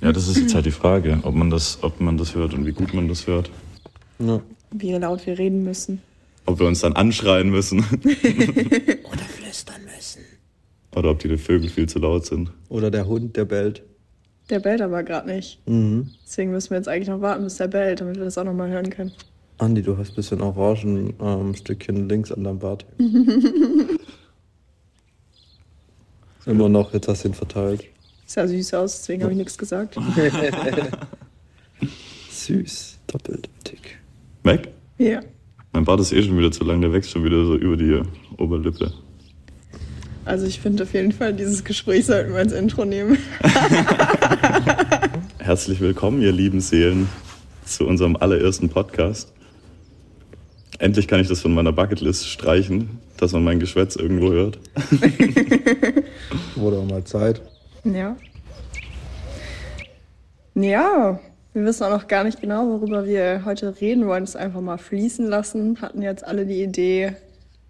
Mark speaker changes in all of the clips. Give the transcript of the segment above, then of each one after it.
Speaker 1: Ja, das ist jetzt halt die Frage, ob man das, ob man das hört und wie gut man das hört.
Speaker 2: Ja.
Speaker 3: Wie laut wir reden müssen.
Speaker 1: Ob wir uns dann anschreien müssen
Speaker 2: Oder flüstern müssen.
Speaker 1: oder ob die Vögel viel zu laut sind.
Speaker 2: Oder der Hund, der bellt.
Speaker 3: Der bellt aber gerade nicht.
Speaker 2: Mhm.
Speaker 3: Deswegen müssen wir jetzt eigentlich noch warten, bis der bellt, damit wir das auch nochmal hören können.
Speaker 2: Andi, du hast ein bisschen Orangenstückchen ähm, Stückchen links an deinem Bart. Immer noch, jetzt hast du ihn verteilt.
Speaker 3: Sah süß aus, deswegen habe ich nichts gesagt.
Speaker 2: Süß, doppelt dick.
Speaker 1: Weg?
Speaker 3: Ja.
Speaker 1: Mein Bart ist eh schon wieder zu lang, der wächst schon wieder so über die Oberlippe.
Speaker 3: Also ich finde auf jeden Fall, dieses Gespräch sollten wir als Intro nehmen.
Speaker 1: Herzlich willkommen, ihr lieben Seelen, zu unserem allerersten Podcast. Endlich kann ich das von meiner Bucketlist streichen, dass man mein Geschwätz irgendwo hört.
Speaker 2: Wurde auch mal Zeit.
Speaker 3: Ja. Ja, wir wissen auch noch gar nicht genau, worüber wir heute reden wollen. Es einfach mal fließen lassen. Hatten jetzt alle die Idee,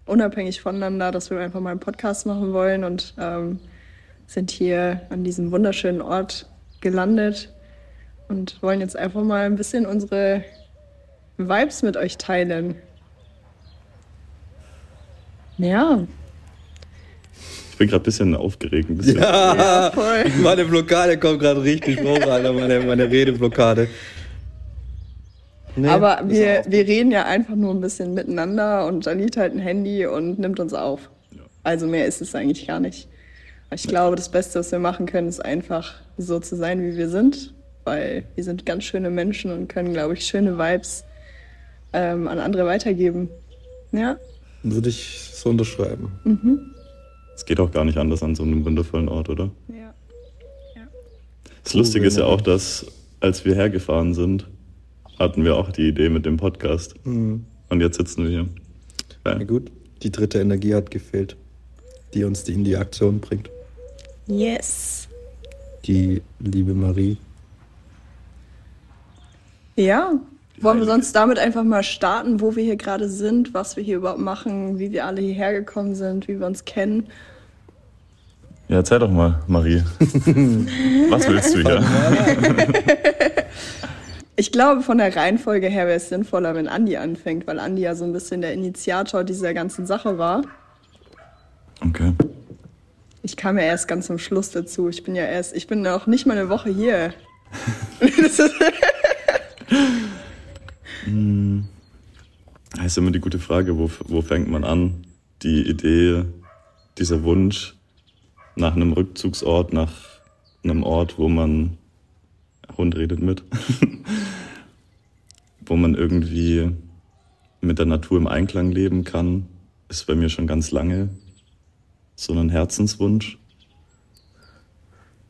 Speaker 3: unabhängig voneinander, dass wir einfach mal einen Podcast machen wollen und ähm, sind hier an diesem wunderschönen Ort gelandet und wollen jetzt einfach mal ein bisschen unsere Vibes mit euch teilen. Ja,
Speaker 1: bin gerade ein bisschen aufgeregt, ein bisschen.
Speaker 3: ja voll.
Speaker 2: Meine Blockade kommt gerade richtig hoch, Alter. Meine, meine Redeblockade. Nee,
Speaker 3: Aber wir, wir reden ja einfach nur ein bisschen miteinander und liegt halt ein Handy und nimmt uns auf. Also mehr ist es eigentlich gar nicht. Aber Ich glaube, das Beste, was wir machen können, ist einfach so zu sein, wie wir sind, weil wir sind ganz schöne Menschen und können, glaube ich, schöne Vibes ähm, an andere weitergeben. Ja,
Speaker 2: Würde ich so unterschreiben.
Speaker 1: Es geht auch gar nicht anders an so einem wundervollen Ort, oder?
Speaker 3: ja.
Speaker 1: Das Lustige ist ja auch, dass als wir hergefahren sind, hatten wir auch die Idee mit dem Podcast.
Speaker 2: Mhm.
Speaker 1: Und jetzt sitzen wir hier.
Speaker 2: Na
Speaker 1: Geil.
Speaker 2: gut, die dritte Energie hat gefehlt, die uns die in die Aktion bringt.
Speaker 3: Yes.
Speaker 2: Die liebe Marie.
Speaker 3: Ja. Wollen wir sonst damit einfach mal starten, wo wir hier gerade sind, was wir hier überhaupt machen, wie wir alle hierher gekommen sind, wie wir uns kennen?
Speaker 1: Ja, erzähl doch mal, Marie. Was willst du hier?
Speaker 3: Ich glaube, von der Reihenfolge her wäre es sinnvoller, wenn Andi anfängt, weil Andi ja so ein bisschen der Initiator dieser ganzen Sache war.
Speaker 1: Okay.
Speaker 3: Ich kam ja erst ganz zum Schluss dazu. Ich bin ja erst, ich bin noch nicht mal eine Woche hier. Ist,
Speaker 1: Das ist immer die gute Frage, wo, wo fängt man an? Die Idee, dieser Wunsch nach einem Rückzugsort, nach einem Ort, wo man, Hund redet mit, wo man irgendwie mit der Natur im Einklang leben kann, ist bei mir schon ganz lange so ein Herzenswunsch.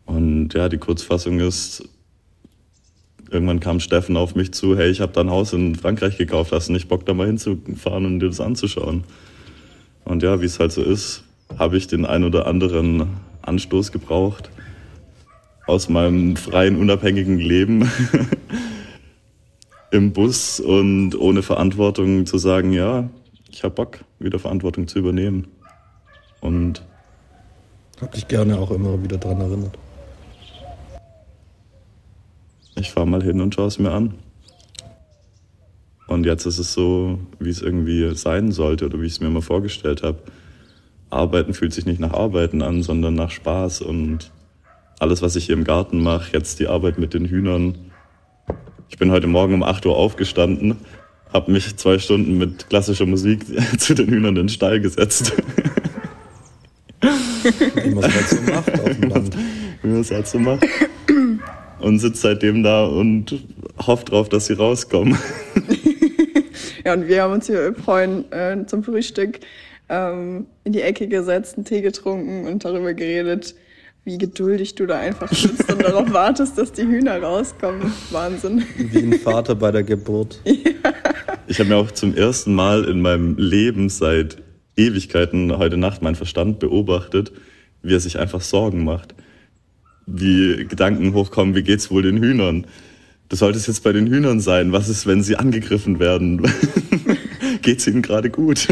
Speaker 1: Und ja, die Kurzfassung ist, irgendwann kam Steffen auf mich zu, hey, ich habe da ein Haus in Frankreich gekauft, hast du nicht Bock da mal hinzufahren und dir das anzuschauen? Und ja, wie es halt so ist, habe ich den ein oder anderen Anstoß gebraucht aus meinem freien, unabhängigen Leben im Bus und ohne Verantwortung zu sagen, ja, ich habe Bock, wieder Verantwortung zu übernehmen. Und
Speaker 2: Hab dich gerne auch immer wieder dran erinnert.
Speaker 1: Ich fahre mal hin und schaue es mir an. Und jetzt ist es so, wie es irgendwie sein sollte oder wie ich es mir mal vorgestellt habe. Arbeiten fühlt sich nicht nach Arbeiten an, sondern nach Spaß und alles, was ich hier im Garten mache, jetzt die Arbeit mit den Hühnern. Ich bin heute Morgen um 8 Uhr aufgestanden, habe mich zwei Stunden mit klassischer Musik zu den Hühnern in den Stall gesetzt.
Speaker 2: Wie man es halt so macht auf dem Land.
Speaker 1: wie man es halt so macht. Und sitze seitdem da und hoffe drauf, dass sie rauskommen.
Speaker 3: ja, und wir haben uns hier vorhin äh, zum Frühstück ähm, in die Ecke gesetzt, einen Tee getrunken und darüber geredet, wie geduldig du da einfach sitzt und darauf wartest, dass die Hühner rauskommen. Wahnsinn.
Speaker 2: Wie ein Vater bei der Geburt.
Speaker 1: Ich habe mir auch zum ersten Mal in meinem Leben seit Ewigkeiten heute Nacht meinen Verstand beobachtet, wie er sich einfach Sorgen macht. Wie Gedanken hochkommen, wie geht's wohl den Hühnern? Das sollte es jetzt bei den Hühnern sein. Was ist, wenn sie angegriffen werden? Geht's ihnen gerade gut?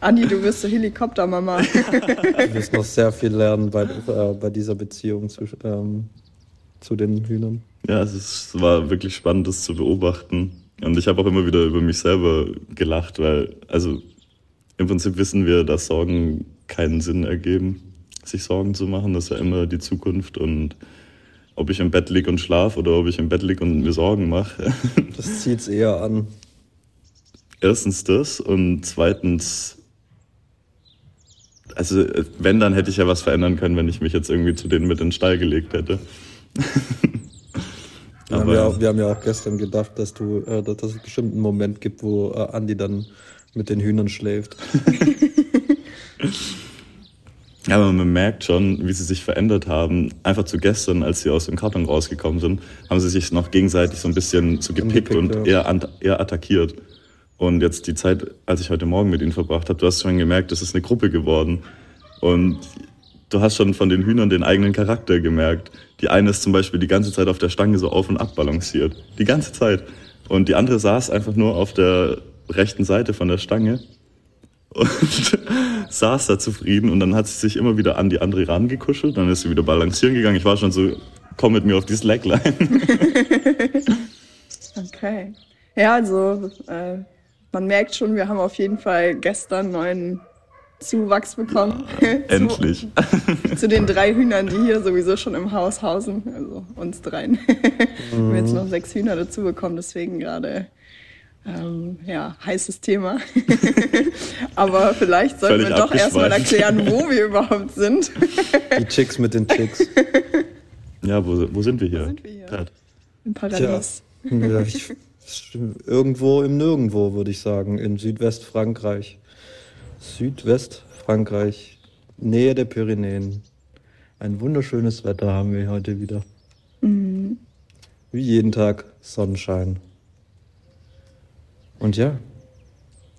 Speaker 3: Andi, du wirst so Helikoptermama.
Speaker 2: Du wirst noch sehr viel lernen bei, äh, bei dieser Beziehung zwischen, ähm, zu den Hühnern?
Speaker 1: Ja, es, ist, es war wirklich spannend, das zu beobachten. Und ich habe auch immer wieder über mich selber gelacht, weil, also im Prinzip wissen wir, dass Sorgen keinen Sinn ergeben, sich Sorgen zu machen. Das ist ja immer die Zukunft und ob ich im Bett liege und schlafe oder ob ich im Bett liege und mir Sorgen mache.
Speaker 2: Das zieht es eher an.
Speaker 1: Erstens das und zweitens, also wenn, dann hätte ich ja was verändern können, wenn ich mich jetzt irgendwie zu denen mit in den Stall gelegt hätte.
Speaker 2: Wir haben, ja, auch- wir haben ja auch gestern gedacht, dass du, äh, dass es bestimmt einen Moment gibt, wo äh, Andi dann mit den Hühnern schläft.
Speaker 1: Ja, aber man merkt schon, wie sie sich verändert haben. Einfach zu gestern, als sie aus dem Karton rausgekommen sind, haben sie sich noch gegenseitig so ein bisschen so gepickt
Speaker 2: Angepickt,
Speaker 1: und
Speaker 2: ja.
Speaker 1: eher, eher attackiert. Und jetzt die Zeit, als ich heute Morgen mit ihnen verbracht habe, du hast schon gemerkt, es ist eine Gruppe geworden. Und du hast schon von den Hühnern den eigenen Charakter gemerkt. Die eine ist zum Beispiel die ganze Zeit auf der Stange so auf und ab balanciert. Die ganze Zeit. Und die andere saß einfach nur auf der rechten Seite von der Stange und saß da zufrieden und dann hat sie sich immer wieder an die andere rangekuschelt, dann ist sie wieder balancieren gegangen. Ich war schon so, komm mit mir auf die Slackline.
Speaker 3: Okay. Ja, also äh, man merkt schon, wir haben auf jeden Fall gestern neuen Zuwachs bekommen.
Speaker 1: Endlich.
Speaker 3: Zu, zu den drei Hühnern, die hier sowieso schon im Haus hausen. Also uns dreien. wir haben jetzt noch sechs Hühner dazu bekommen, deswegen gerade ähm, ja, heißes Thema. Aber vielleicht sollten
Speaker 1: Völlig
Speaker 3: wir doch erstmal erklären, wo wir überhaupt sind.
Speaker 2: Die Chicks mit den Chicks.
Speaker 1: Ja, wo, wo sind wir hier?
Speaker 3: sind wir hier?
Speaker 1: Pat?
Speaker 3: Im Paradies.
Speaker 2: Ja, ich, irgendwo im Nirgendwo, würde ich sagen, in Südwestfrankreich. Südwestfrankreich, Nähe der Pyrenäen. Ein wunderschönes Wetter haben wir heute wieder. Wie jeden Tag Sonnenschein. Und ja,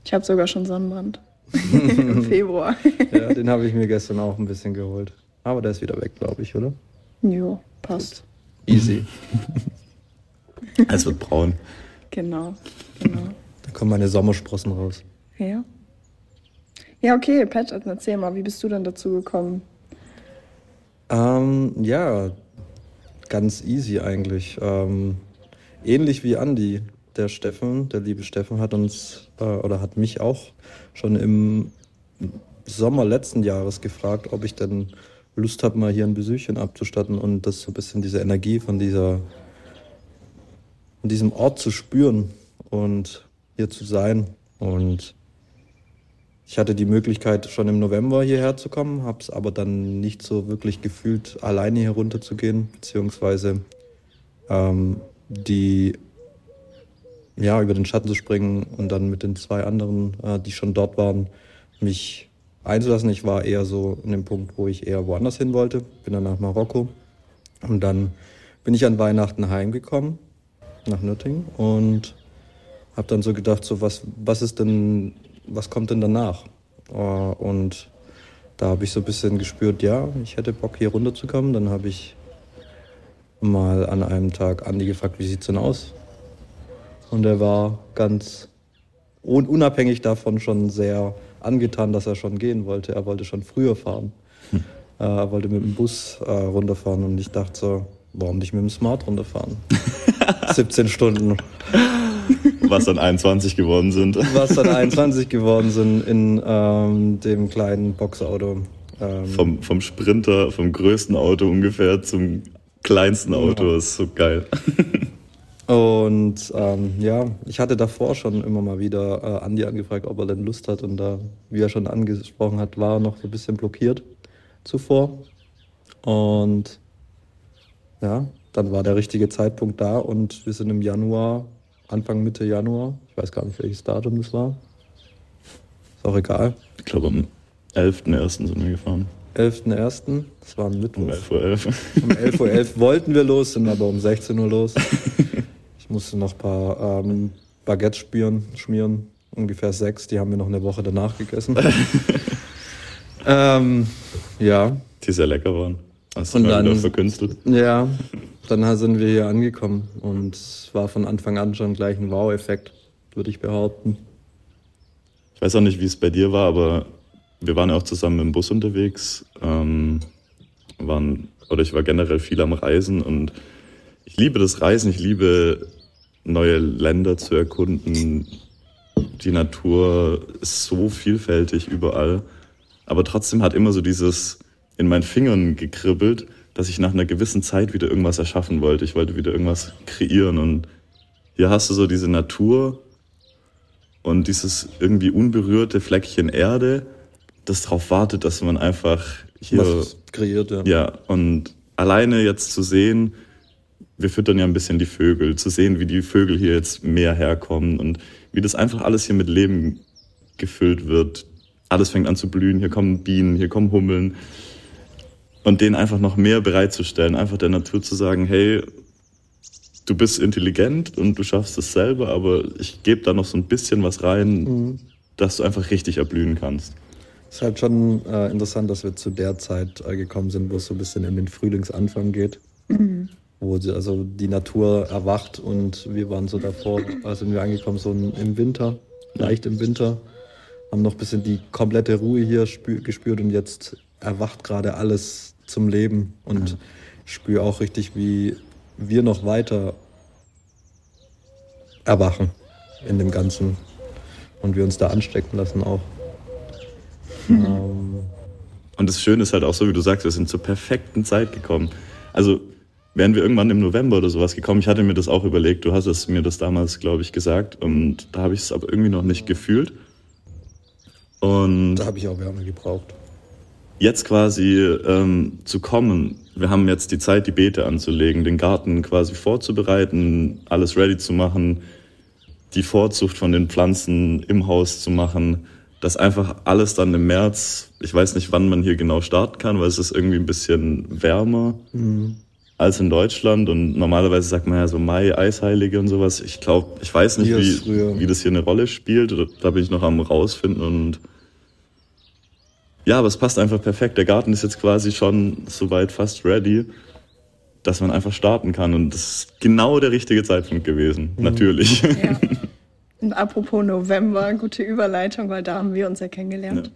Speaker 3: Ich habe sogar schon Sonnenbrand. Im Februar.
Speaker 2: ja den habe ich mir gestern auch ein bisschen geholt. Aber der ist wieder weg, glaube ich, oder?
Speaker 3: Jo, passt.
Speaker 2: Easy.
Speaker 1: Es wird braun.
Speaker 3: Genau. genau.
Speaker 2: Da kommen meine Sommersprossen raus.
Speaker 3: Ja. Ja, okay, Pat, erzähl mal, wie bist du denn dazu gekommen?
Speaker 2: Ähm, ja, ganz easy eigentlich. Ähm, ähnlich wie Andi. Der Steffen, der liebe Steffen, hat uns äh, oder hat mich auch schon im Sommer letzten Jahres gefragt, ob ich denn Lust habe, mal hier ein Besuchchen abzustatten und das so ein bisschen diese Energie von dieser von diesem Ort zu spüren und hier zu sein. Und ich hatte die Möglichkeit, schon im November hierher zu kommen, habe es aber dann nicht so wirklich gefühlt, alleine hier runter zu gehen, beziehungsweise ähm, die ja, über den Schatten zu springen und dann mit den zwei anderen, äh, die schon dort waren, mich einzulassen. Ich war eher so in dem Punkt, wo ich eher woanders hin wollte. Bin dann nach Marokko. Und dann bin ich an Weihnachten heimgekommen, nach Nürtingen, und habe dann so gedacht, so was, was ist denn, was kommt denn danach? Äh, und da habe ich so ein bisschen gespürt, ja, ich hätte Bock hier runterzukommen. Dann habe ich mal an einem Tag Andi gefragt, wie sieht's denn aus? Und er war ganz un unabhängig davon schon sehr angetan, dass er schon gehen wollte. Er wollte schon früher fahren. Äh, er wollte mit dem Bus äh, runterfahren und ich dachte so, warum nicht mit dem Smart runterfahren? 17 Stunden.
Speaker 1: Was dann 21 geworden sind.
Speaker 2: Was dann 21 geworden sind in ähm, dem kleinen Boxauto. Ähm,
Speaker 1: Vom, vom Sprinter, vom größten Auto ungefähr zum kleinsten Auto.
Speaker 2: Ja.
Speaker 1: Das ist so geil.
Speaker 2: Und ähm, ja, ich hatte davor schon immer mal wieder äh, Andi angefragt, ob er denn Lust hat. Und da, wie er schon angesprochen hat, war er noch so ein bisschen blockiert zuvor. Und ja, dann war der richtige Zeitpunkt da und wir sind im Januar, Anfang Mitte Januar, ich weiß gar nicht, welches Datum das war. Ist auch egal.
Speaker 1: Ich glaube, am 11.01. sind wir gefahren.
Speaker 2: 11.01., das war ein Mittwoch.
Speaker 1: Um 11.11 Uhr.
Speaker 2: Um 11.11 Uhr wollten wir los, sind aber um 16 Uhr los. Ich musste noch ein paar ähm, Baguettes spüren, schmieren, ungefähr sechs, die haben wir noch eine Woche danach gegessen. ähm, ja,
Speaker 1: Die sehr lecker waren. Hast
Speaker 2: Und dann-
Speaker 1: verkünstelt.
Speaker 2: ja, dann sind wir hier angekommen und es war von Anfang an schon gleich ein Wow-Effekt, würde ich behaupten.
Speaker 1: Ich weiß auch nicht, wie es bei dir war, aber wir waren ja auch zusammen im Bus unterwegs. Ähm, waren, oder ich war generell viel am Reisen und ich liebe das Reisen, ich liebe neue Länder zu erkunden. Die Natur ist so vielfältig überall. Aber trotzdem hat immer so dieses in meinen Fingern gekribbelt, dass ich nach einer gewissen Zeit wieder irgendwas erschaffen wollte. Ich wollte wieder irgendwas kreieren. Und hier hast du so diese Natur und dieses irgendwie unberührte Fleckchen Erde, das darauf wartet, dass man einfach hier
Speaker 2: Was kreiert, ja.
Speaker 1: ja, und alleine jetzt zu sehen, wir füttern ja ein bisschen die Vögel, zu sehen, wie die Vögel hier jetzt mehr herkommen und wie das einfach alles hier mit Leben gefüllt wird. Alles fängt an zu blühen, hier kommen Bienen, hier kommen Hummeln. Und denen einfach noch mehr bereitzustellen, einfach der Natur zu sagen, hey, du bist intelligent und du schaffst es selber, aber ich gebe da noch so ein bisschen was rein,
Speaker 2: Mhm.
Speaker 1: dass du einfach richtig erblühen kannst.
Speaker 2: Es ist halt schon äh, interessant, dass wir zu der Zeit äh, gekommen sind, wo es so ein bisschen in den Frühlingsanfang geht. Wo die, also die Natur erwacht und wir waren so davor, äh, sind wir angekommen, so im Winter, leicht im Winter. Haben noch ein bisschen die komplette Ruhe hier spü gespürt und jetzt erwacht gerade alles zum Leben und ich spüre auch richtig, wie wir noch weiter erwachen in dem Ganzen und wir uns da anstecken lassen auch. Ähm,
Speaker 1: Und das Schöne ist halt auch so, wie du sagst, wir sind zur perfekten Zeit gekommen. Also wären wir irgendwann im November oder sowas gekommen, ich hatte mir das auch überlegt, du hast es mir das damals, glaube ich, gesagt. Und da habe ich es aber irgendwie noch nicht gefühlt. Und
Speaker 2: da habe ich auch Wärme gebraucht.
Speaker 1: jetzt quasi ähm, zu kommen, wir haben jetzt die Zeit, die Beete anzulegen, den Garten quasi vorzubereiten, alles ready zu machen, die Vorzucht von den Pflanzen im Haus zu machen, dass einfach alles dann im März, ich weiß nicht, wann man hier genau starten kann, weil es ist irgendwie ein bisschen wärmer als in Deutschland und normalerweise sagt man ja so Mai, Eisheilige und sowas. Ich glaube, ich weiß nicht, wie, wie das hier eine Rolle spielt. Da bin ich noch am rausfinden und ja, aber es passt einfach perfekt. Der Garten ist jetzt quasi schon soweit fast ready, dass man einfach starten kann. Und das ist genau der richtige Zeitpunkt gewesen. Natürlich.
Speaker 3: Ja. Und apropos November, gute Überleitung, weil da haben wir uns ja kennengelernt.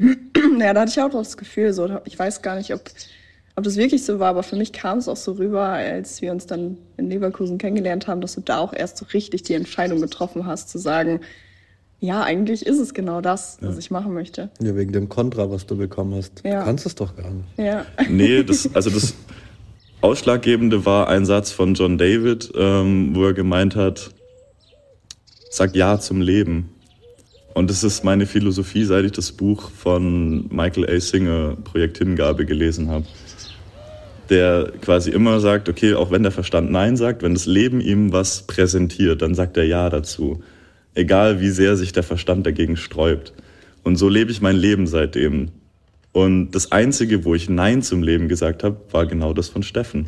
Speaker 3: Ja, da hatte ich auch das Gefühl, so, ich weiß gar nicht, ob, ob das wirklich so war, aber für mich kam es auch so rüber, als wir uns dann in Leverkusen kennengelernt haben, dass du da auch erst so richtig die Entscheidung getroffen hast, zu sagen, ja, eigentlich ist es genau das, was ich machen möchte.
Speaker 2: Ja, wegen dem Kontra, was du bekommen hast.
Speaker 3: Ja.
Speaker 2: Du kannst es doch gar nicht.
Speaker 3: Ja.
Speaker 1: Nee, das, also das Ausschlaggebende war ein Satz von John David, ähm, wo er gemeint hat, sag Ja zum Leben. Und das ist meine Philosophie, seit ich das Buch von Michael A. Singer, Projekt Hingabe, gelesen habe. Der quasi immer sagt, okay, auch wenn der Verstand Nein sagt, wenn das Leben ihm was präsentiert, dann sagt er Ja dazu. Egal wie sehr sich der Verstand dagegen sträubt. Und so lebe ich mein Leben seitdem. Und das Einzige, wo ich Nein zum Leben gesagt habe, war genau das von Steffen.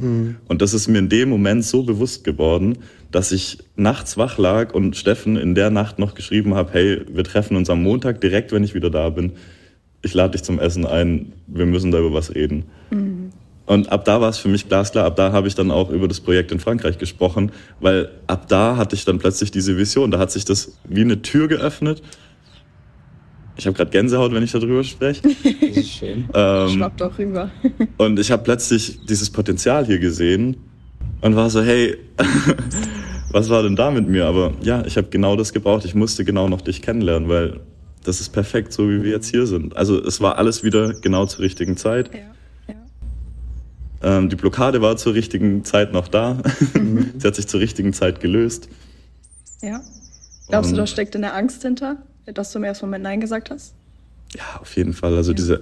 Speaker 1: Und das ist mir in dem Moment so bewusst geworden, dass ich nachts wach lag und Steffen in der Nacht noch geschrieben habe, hey, wir treffen uns am Montag direkt, wenn ich wieder da bin. Ich lade dich zum Essen ein, wir müssen da über was reden. Und ab da war es für mich glasklar, ab da habe ich dann auch über das Projekt in Frankreich gesprochen, weil ab da hatte ich dann plötzlich diese Vision, da hat sich das wie eine Tür geöffnet. Ich habe gerade Gänsehaut, wenn ich darüber spreche.
Speaker 2: Das ist schön.
Speaker 1: Ähm,
Speaker 3: Schwappt auch rüber.
Speaker 1: und ich habe plötzlich dieses Potenzial hier gesehen und war so, hey, was war denn da mit mir? Aber ja, ich habe genau das gebraucht. Ich musste genau noch dich kennenlernen, weil das ist perfekt, so wie wir jetzt hier sind. Also es war alles wieder genau zur richtigen Zeit.
Speaker 3: Ja. Ja.
Speaker 1: Ähm, die Blockade war zur richtigen Zeit noch da. Sie hat sich zur richtigen Zeit gelöst.
Speaker 3: ja. Glaubst du,
Speaker 1: Und-
Speaker 3: da steckt eine Angst hinter, dass du im ersten Moment Nein gesagt hast?
Speaker 1: Ja, auf jeden Fall. Also diese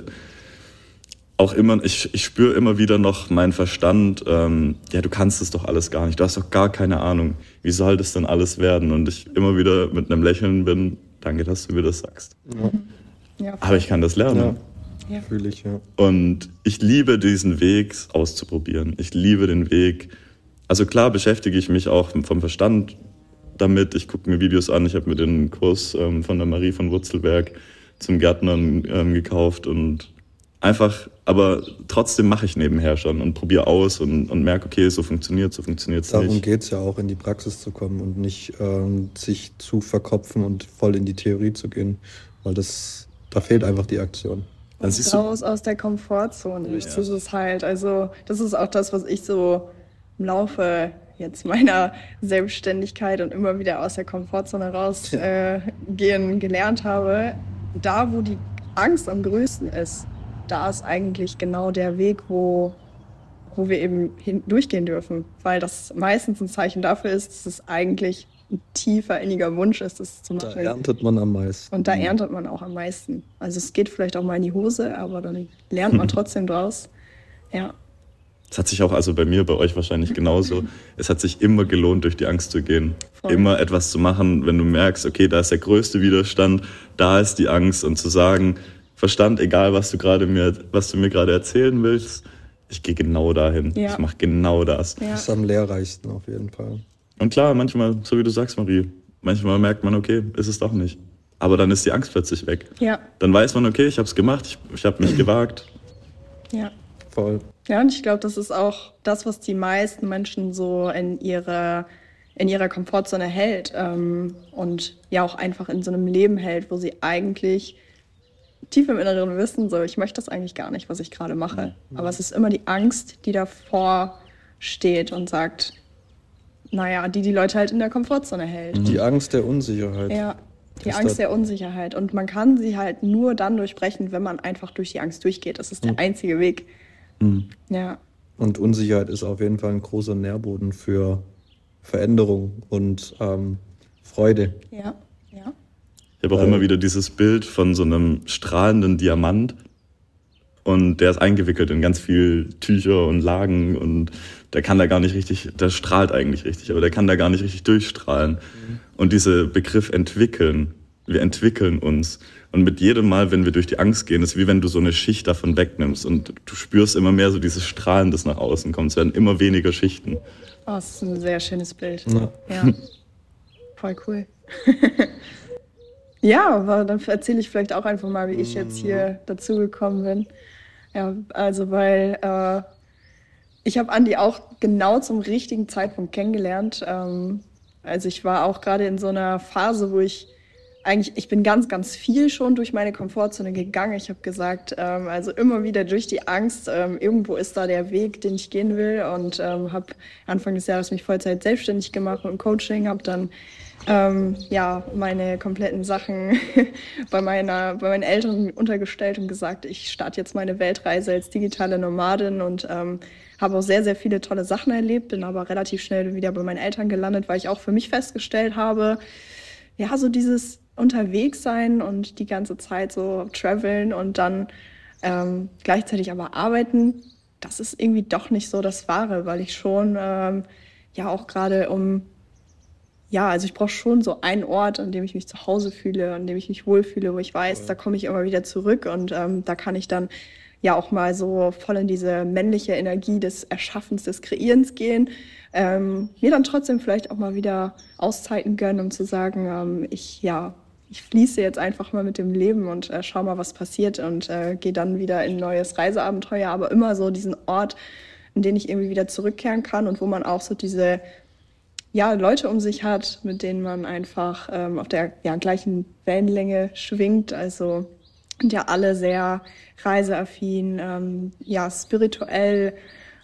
Speaker 1: auch immer, ich, ich spüre immer wieder noch meinen Verstand, ähm, ja, du kannst es doch alles gar nicht, du hast doch gar keine Ahnung, wie soll das denn alles werden? Und ich immer wieder mit einem Lächeln bin, danke, dass du mir das sagst.
Speaker 3: Ja.
Speaker 1: Aber ich kann das lernen.
Speaker 2: Ja,
Speaker 3: ja.
Speaker 2: fühle ich, ja.
Speaker 1: Und ich liebe diesen Weg auszuprobieren. Ich liebe den Weg. Also klar beschäftige ich mich auch vom Verstand damit. Ich gucke mir Videos an. Ich habe mir den Kurs ähm, von der Marie von Wurzelberg zum Gärtnern ähm, gekauft und einfach, aber trotzdem mache ich nebenher schon und probiere aus und, und merke, okay, so funktioniert, so funktioniert es
Speaker 2: Darum
Speaker 1: nicht.
Speaker 2: geht es ja auch, in die Praxis zu kommen und nicht ähm, sich zu verkopfen und voll in die Theorie zu gehen. Weil das, da fehlt einfach die Aktion.
Speaker 3: Raus aus der Komfortzone. Ja. Das ist halt, also das ist auch das, was ich so im Laufe jetzt meiner Selbstständigkeit und immer wieder aus der Komfortzone rausgehen äh, gelernt habe. Da, wo die Angst am größten ist, da ist eigentlich genau der Weg, wo, wo wir eben durchgehen dürfen. Weil das meistens ein Zeichen dafür ist, dass es eigentlich tiefer, inniger Wunsch ist, das zu machen.
Speaker 2: Da erntet man am meisten.
Speaker 3: Und da erntet man auch am meisten. Also es geht vielleicht auch mal in die Hose, aber dann lernt man trotzdem draus. Ja.
Speaker 1: Es hat sich auch, also bei mir, bei euch wahrscheinlich genauso, es hat sich immer gelohnt, durch die Angst zu gehen. Voll. Immer etwas zu machen, wenn du merkst, okay, da ist der größte Widerstand, da ist die Angst und zu sagen, Verstand, egal was du gerade mir, was du mir gerade erzählen willst, ich gehe genau dahin. Ja. Ich mache genau das.
Speaker 2: Ja. Das ist am lehrreichsten auf jeden Fall.
Speaker 1: Und klar, manchmal, so wie du sagst, Marie, manchmal merkt man, okay, ist es doch nicht. Aber dann ist die Angst plötzlich weg.
Speaker 3: Ja.
Speaker 1: Dann weiß man, okay, ich habe es gemacht, ich, ich habe mich gewagt.
Speaker 3: Ja.
Speaker 2: Voll.
Speaker 3: Ja, und ich glaube, das ist auch das, was die meisten Menschen so in ihrer in ihrer Komfortzone hält ähm, und ja auch einfach in so einem Leben hält, wo sie eigentlich tief im Inneren wissen, so ich möchte das eigentlich gar nicht, was ich gerade mache. Mhm. Aber es ist immer die Angst, die davor steht und sagt, naja, die die Leute halt in der Komfortzone hält.
Speaker 2: Die Angst der Unsicherheit.
Speaker 3: Ja, die Angst der Unsicherheit. Und man kann sie halt nur dann durchbrechen, wenn man einfach durch die Angst durchgeht. Das ist der mhm. einzige Weg. Mhm. Ja.
Speaker 2: Und Unsicherheit ist auf jeden Fall ein großer Nährboden für Veränderung und ähm, Freude.
Speaker 3: Ja, ja.
Speaker 1: Ich habe auch ähm, immer wieder dieses Bild von so einem strahlenden Diamant, und der ist eingewickelt in ganz viel Tücher und Lagen und der kann da gar nicht richtig, der strahlt eigentlich richtig, aber der kann da gar nicht richtig durchstrahlen. Mhm. Und dieser Begriff entwickeln, wir entwickeln uns. Und mit jedem Mal, wenn wir durch die Angst gehen, ist wie wenn du so eine Schicht davon wegnimmst und du spürst immer mehr so dieses Strahlen, das nach außen kommt. Es werden immer weniger Schichten.
Speaker 3: Oh, das ist ein sehr schönes Bild. Ja. ja. Voll cool. ja, aber dann erzähle ich vielleicht auch einfach mal, wie ich jetzt hier mhm. dazugekommen bin. Ja, also weil äh, ich habe Andi auch genau zum richtigen Zeitpunkt kennengelernt. Ähm, also ich war auch gerade in so einer Phase, wo ich eigentlich, ich bin ganz, ganz viel schon durch meine Komfortzone gegangen. Ich habe gesagt, ähm, also immer wieder durch die Angst, ähm, irgendwo ist da der Weg, den ich gehen will und ähm, habe Anfang des Jahres mich Vollzeit selbstständig gemacht und Coaching, habe dann ähm, ja, meine kompletten Sachen bei, meiner, bei meinen Eltern untergestellt und gesagt, ich starte jetzt meine Weltreise als digitale Nomadin und ähm, habe auch sehr, sehr viele tolle Sachen erlebt, bin aber relativ schnell wieder bei meinen Eltern gelandet, weil ich auch für mich festgestellt habe, ja, so dieses Unterwegssein und die ganze Zeit so traveln und dann ähm, gleichzeitig aber arbeiten, das ist irgendwie doch nicht so das Wahre, weil ich schon ähm, ja auch gerade um ja, also ich brauche schon so einen Ort, an dem ich mich zu Hause fühle, an dem ich mich wohlfühle, wo ich weiß, da komme ich immer wieder zurück und ähm, da kann ich dann ja auch mal so voll in diese männliche Energie des Erschaffens, des Kreierens gehen. Ähm, mir dann trotzdem vielleicht auch mal wieder Auszeiten gönnen, um zu sagen, ähm, ich ja, ich fließe jetzt einfach mal mit dem Leben und äh, schau mal, was passiert und äh, gehe dann wieder in ein neues Reiseabenteuer, aber immer so diesen Ort, in den ich irgendwie wieder zurückkehren kann und wo man auch so diese ja, Leute um sich hat, mit denen man einfach ähm, auf der ja, gleichen Wellenlänge schwingt. Also sind ja alle sehr reiseaffin, ähm, ja, spirituell,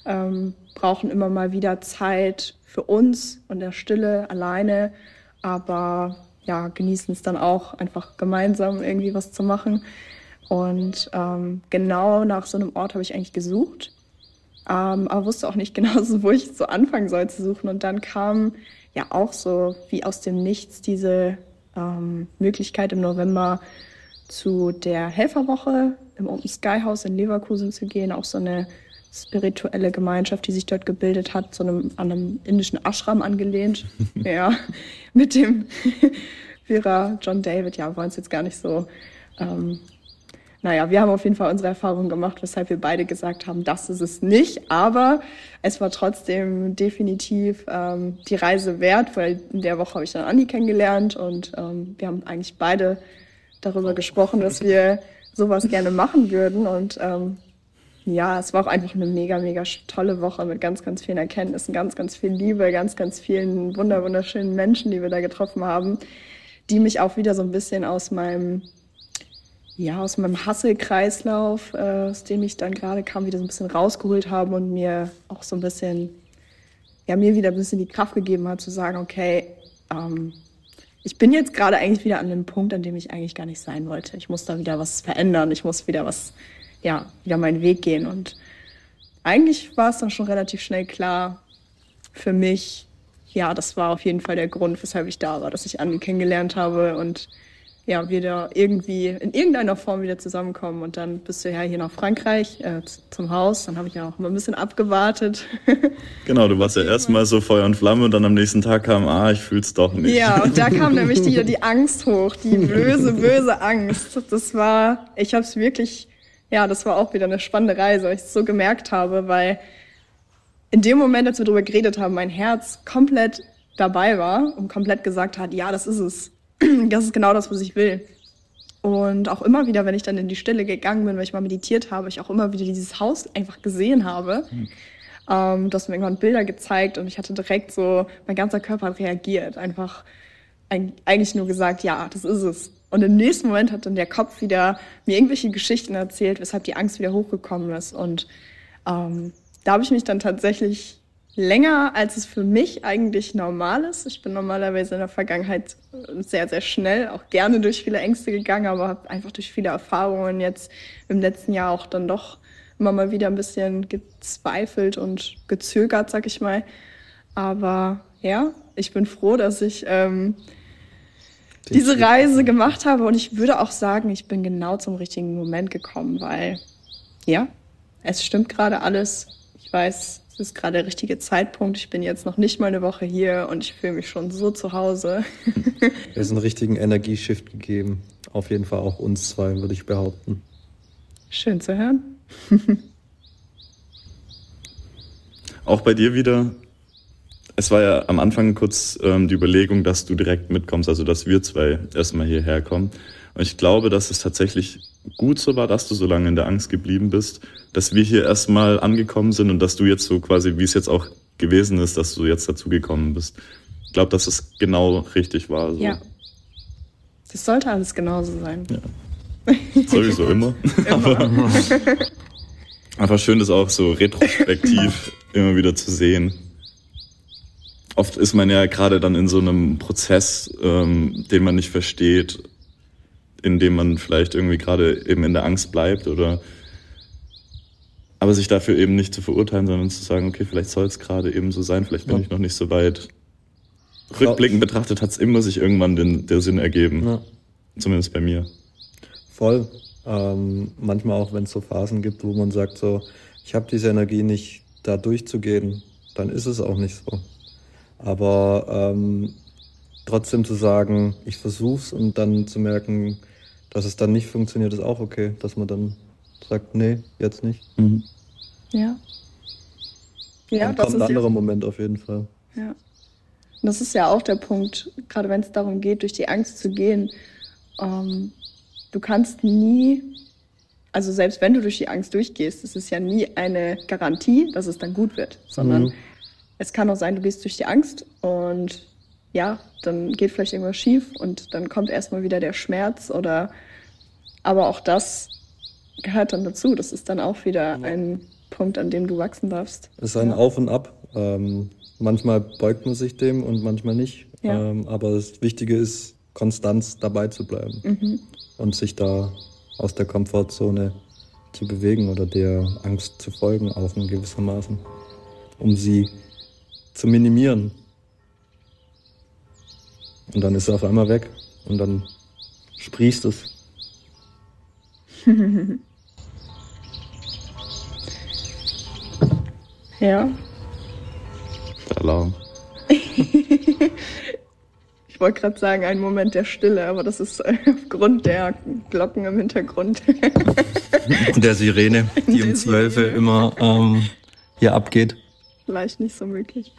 Speaker 3: ähm, brauchen immer mal wieder Zeit für uns und der Stille alleine, aber ja, genießen es dann auch einfach gemeinsam irgendwie was zu machen. Und ähm, genau nach so einem Ort habe ich eigentlich gesucht ähm, aber wusste auch nicht genau, so, wo ich so anfangen soll zu suchen. Und dann kam ja auch so wie aus dem Nichts diese ähm, Möglichkeit im November zu der Helferwoche im Open Sky House in Leverkusen zu gehen, auch so eine spirituelle Gemeinschaft, die sich dort gebildet hat, so einem, an einem indischen Ashram angelehnt. ja, mit dem Vera John David, ja, wollen es jetzt gar nicht so ähm, naja, wir haben auf jeden Fall unsere Erfahrungen gemacht, weshalb wir beide gesagt haben, das ist es nicht. Aber es war trotzdem definitiv ähm, die Reise wert, weil in der Woche habe ich dann Andi kennengelernt und ähm, wir haben eigentlich beide darüber gesprochen, dass wir sowas gerne machen würden. Und ähm, ja, es war auch einfach eine mega, mega tolle Woche mit ganz, ganz vielen Erkenntnissen, ganz, ganz viel Liebe, ganz, ganz vielen wunder, wunderschönen Menschen, die wir da getroffen haben, die mich auch wieder so ein bisschen aus meinem ja, aus meinem Hasselkreislauf, äh, aus dem ich dann gerade kam, wieder so ein bisschen rausgeholt haben und mir auch so ein bisschen, ja, mir wieder ein bisschen die Kraft gegeben hat, zu sagen, okay, ähm, ich bin jetzt gerade eigentlich wieder an dem Punkt, an dem ich eigentlich gar nicht sein wollte. Ich muss da wieder was verändern, ich muss wieder was, ja, wieder meinen Weg gehen. Und eigentlich war es dann schon relativ schnell klar für mich, ja, das war auf jeden Fall der Grund, weshalb ich da war, dass ich Andi kennengelernt habe und ja, wieder irgendwie in irgendeiner Form wieder zusammenkommen. Und dann bist du ja hier nach Frankreich äh, zum Haus. Dann habe ich ja auch mal ein bisschen abgewartet.
Speaker 1: Genau, du warst ja erstmal so Feuer und Flamme und dann am nächsten Tag kam, ah, ich fühl's doch nicht.
Speaker 3: Ja, und da kam nämlich die, die Angst hoch, die böse, böse Angst. Das war, ich habe es wirklich, ja, das war auch wieder eine spannende Reise, weil ich es so gemerkt habe, weil in dem Moment, als wir darüber geredet haben, mein Herz komplett dabei war und komplett gesagt hat, ja, das ist es das ist genau das, was ich will. Und auch immer wieder, wenn ich dann in die Stille gegangen bin, wenn ich mal meditiert habe, ich auch immer wieder dieses Haus einfach gesehen habe. Mhm. Ähm, du hast mir irgendwann Bilder gezeigt und ich hatte direkt so, mein ganzer Körper hat reagiert. Einfach eigentlich nur gesagt, ja, das ist es. Und im nächsten Moment hat dann der Kopf wieder mir irgendwelche Geschichten erzählt, weshalb die Angst wieder hochgekommen ist. Und ähm, da habe ich mich dann tatsächlich länger, als es für mich eigentlich normal ist. Ich bin normalerweise in der Vergangenheit sehr, sehr schnell, auch gerne durch viele Ängste gegangen, aber habe einfach durch viele Erfahrungen jetzt im letzten Jahr auch dann doch immer mal wieder ein bisschen gezweifelt und gezögert, sag ich mal. Aber ja, ich bin froh, dass ich ähm, diese Reise gemacht habe und ich würde auch sagen, ich bin genau zum richtigen Moment gekommen, weil ja, es stimmt gerade alles. Ich weiß, es ist gerade der richtige Zeitpunkt. Ich bin jetzt noch nicht mal eine Woche hier und ich fühle mich schon so zu Hause.
Speaker 2: es ist einen richtigen Energieshift gegeben. Auf jeden Fall auch uns zwei, würde ich behaupten.
Speaker 3: Schön zu hören.
Speaker 1: auch bei dir wieder. Es war ja am Anfang kurz ähm, die Überlegung, dass du direkt mitkommst, also dass wir zwei erstmal hierher kommen. Und ich glaube, dass es tatsächlich gut so war, dass du so lange in der Angst geblieben bist, dass wir hier erstmal angekommen sind und dass du jetzt so quasi, wie es jetzt auch gewesen ist, dass du jetzt dazugekommen bist. Ich glaube, dass es genau richtig war. So.
Speaker 3: Ja. Das sollte alles genauso sein.
Speaker 1: Ja. Sowieso immer. immer. Aber einfach schön, das auch so retrospektiv immer wieder zu sehen. Oft ist man ja gerade dann in so einem Prozess, ähm, den man nicht versteht in dem man vielleicht irgendwie gerade eben in der Angst bleibt oder aber sich dafür eben nicht zu verurteilen, sondern zu sagen, okay, vielleicht soll es gerade eben so sein, vielleicht bin ja. ich noch nicht so weit. Rückblickend betrachtet hat es immer sich irgendwann den, der Sinn ergeben. Ja. Zumindest bei mir.
Speaker 2: Voll. Ähm, manchmal auch, wenn es so Phasen gibt, wo man sagt, so, ich habe diese Energie nicht, da durchzugehen, dann ist es auch nicht so. Aber ähm, trotzdem zu sagen, ich versuch's und dann zu merken, dass es dann nicht funktioniert, ist auch okay. Dass man dann sagt, nee, jetzt nicht. Mhm.
Speaker 3: Ja.
Speaker 2: Ja, dann das kommt ein anderer ja, Moment auf jeden Fall.
Speaker 3: Ja. Und das ist ja auch der Punkt, gerade wenn es darum geht, durch die Angst zu gehen. Ähm, du kannst nie, also selbst wenn du durch die Angst durchgehst, es ist ja nie eine Garantie, dass es dann gut wird, sondern mhm. Es kann auch sein, du gehst durch die Angst und ja, dann geht vielleicht irgendwas schief und dann kommt erstmal wieder der Schmerz oder aber auch das gehört dann dazu. Das ist dann auch wieder ein Punkt, an dem du wachsen darfst.
Speaker 2: Es ist ein ja. Auf und Ab. Ähm, manchmal beugt man sich dem und manchmal nicht. Ja. Ähm, aber das Wichtige ist, Konstanz dabei zu bleiben mhm. und sich da aus der Komfortzone zu bewegen oder der Angst zu folgen, auch in gewissermaßen, um sie zu minimieren. Und dann ist er auf einmal weg und dann sprießt es.
Speaker 3: ja.
Speaker 1: Alarm.
Speaker 3: ich wollte gerade sagen, ein Moment der Stille, aber das ist äh, aufgrund der Glocken im Hintergrund.
Speaker 2: Und der Sirene, die um zwölf immer ähm, hier abgeht.
Speaker 3: Vielleicht nicht so möglich.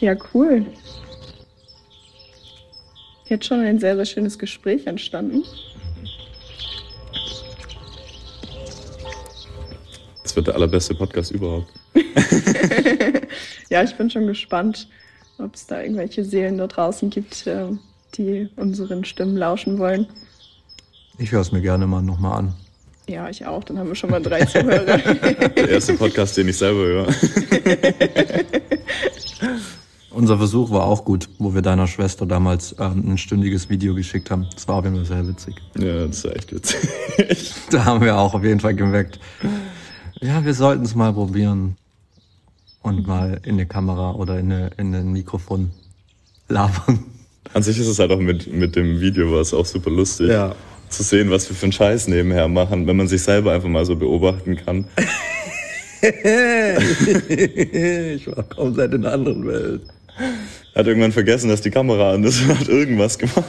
Speaker 3: Ja, cool. Jetzt schon ein sehr, sehr schönes Gespräch entstanden.
Speaker 1: Das wird der allerbeste Podcast überhaupt.
Speaker 3: ja, ich bin schon gespannt, ob es da irgendwelche Seelen da draußen gibt, äh, die unseren Stimmen lauschen wollen.
Speaker 2: Ich höre es mir gerne mal nochmal an.
Speaker 3: Ja, ich auch. Dann haben wir schon mal drei Zuhörer.
Speaker 1: Der erste Podcast, den ich selber höre.
Speaker 2: Unser Versuch war auch gut, wo wir deiner Schwester damals ähm, ein stündiges Video geschickt haben. Das war auf jeden Fall sehr witzig.
Speaker 1: Ja, das war echt witzig.
Speaker 2: Da haben wir auch auf jeden Fall geweckt. Ja, wir sollten es mal probieren. Und mal in eine Kamera oder in, eine, in ein Mikrofon labern.
Speaker 1: An sich ist es halt auch mit, mit dem Video war es auch super lustig.
Speaker 2: Ja.
Speaker 1: Zu sehen, was wir für einen Scheiß nebenher machen, wenn man sich selber einfach mal so beobachten kann.
Speaker 2: ich war komplett in einer anderen Welt.
Speaker 1: Hat irgendwann vergessen, dass die Kamera an ist und hat irgendwas gemacht.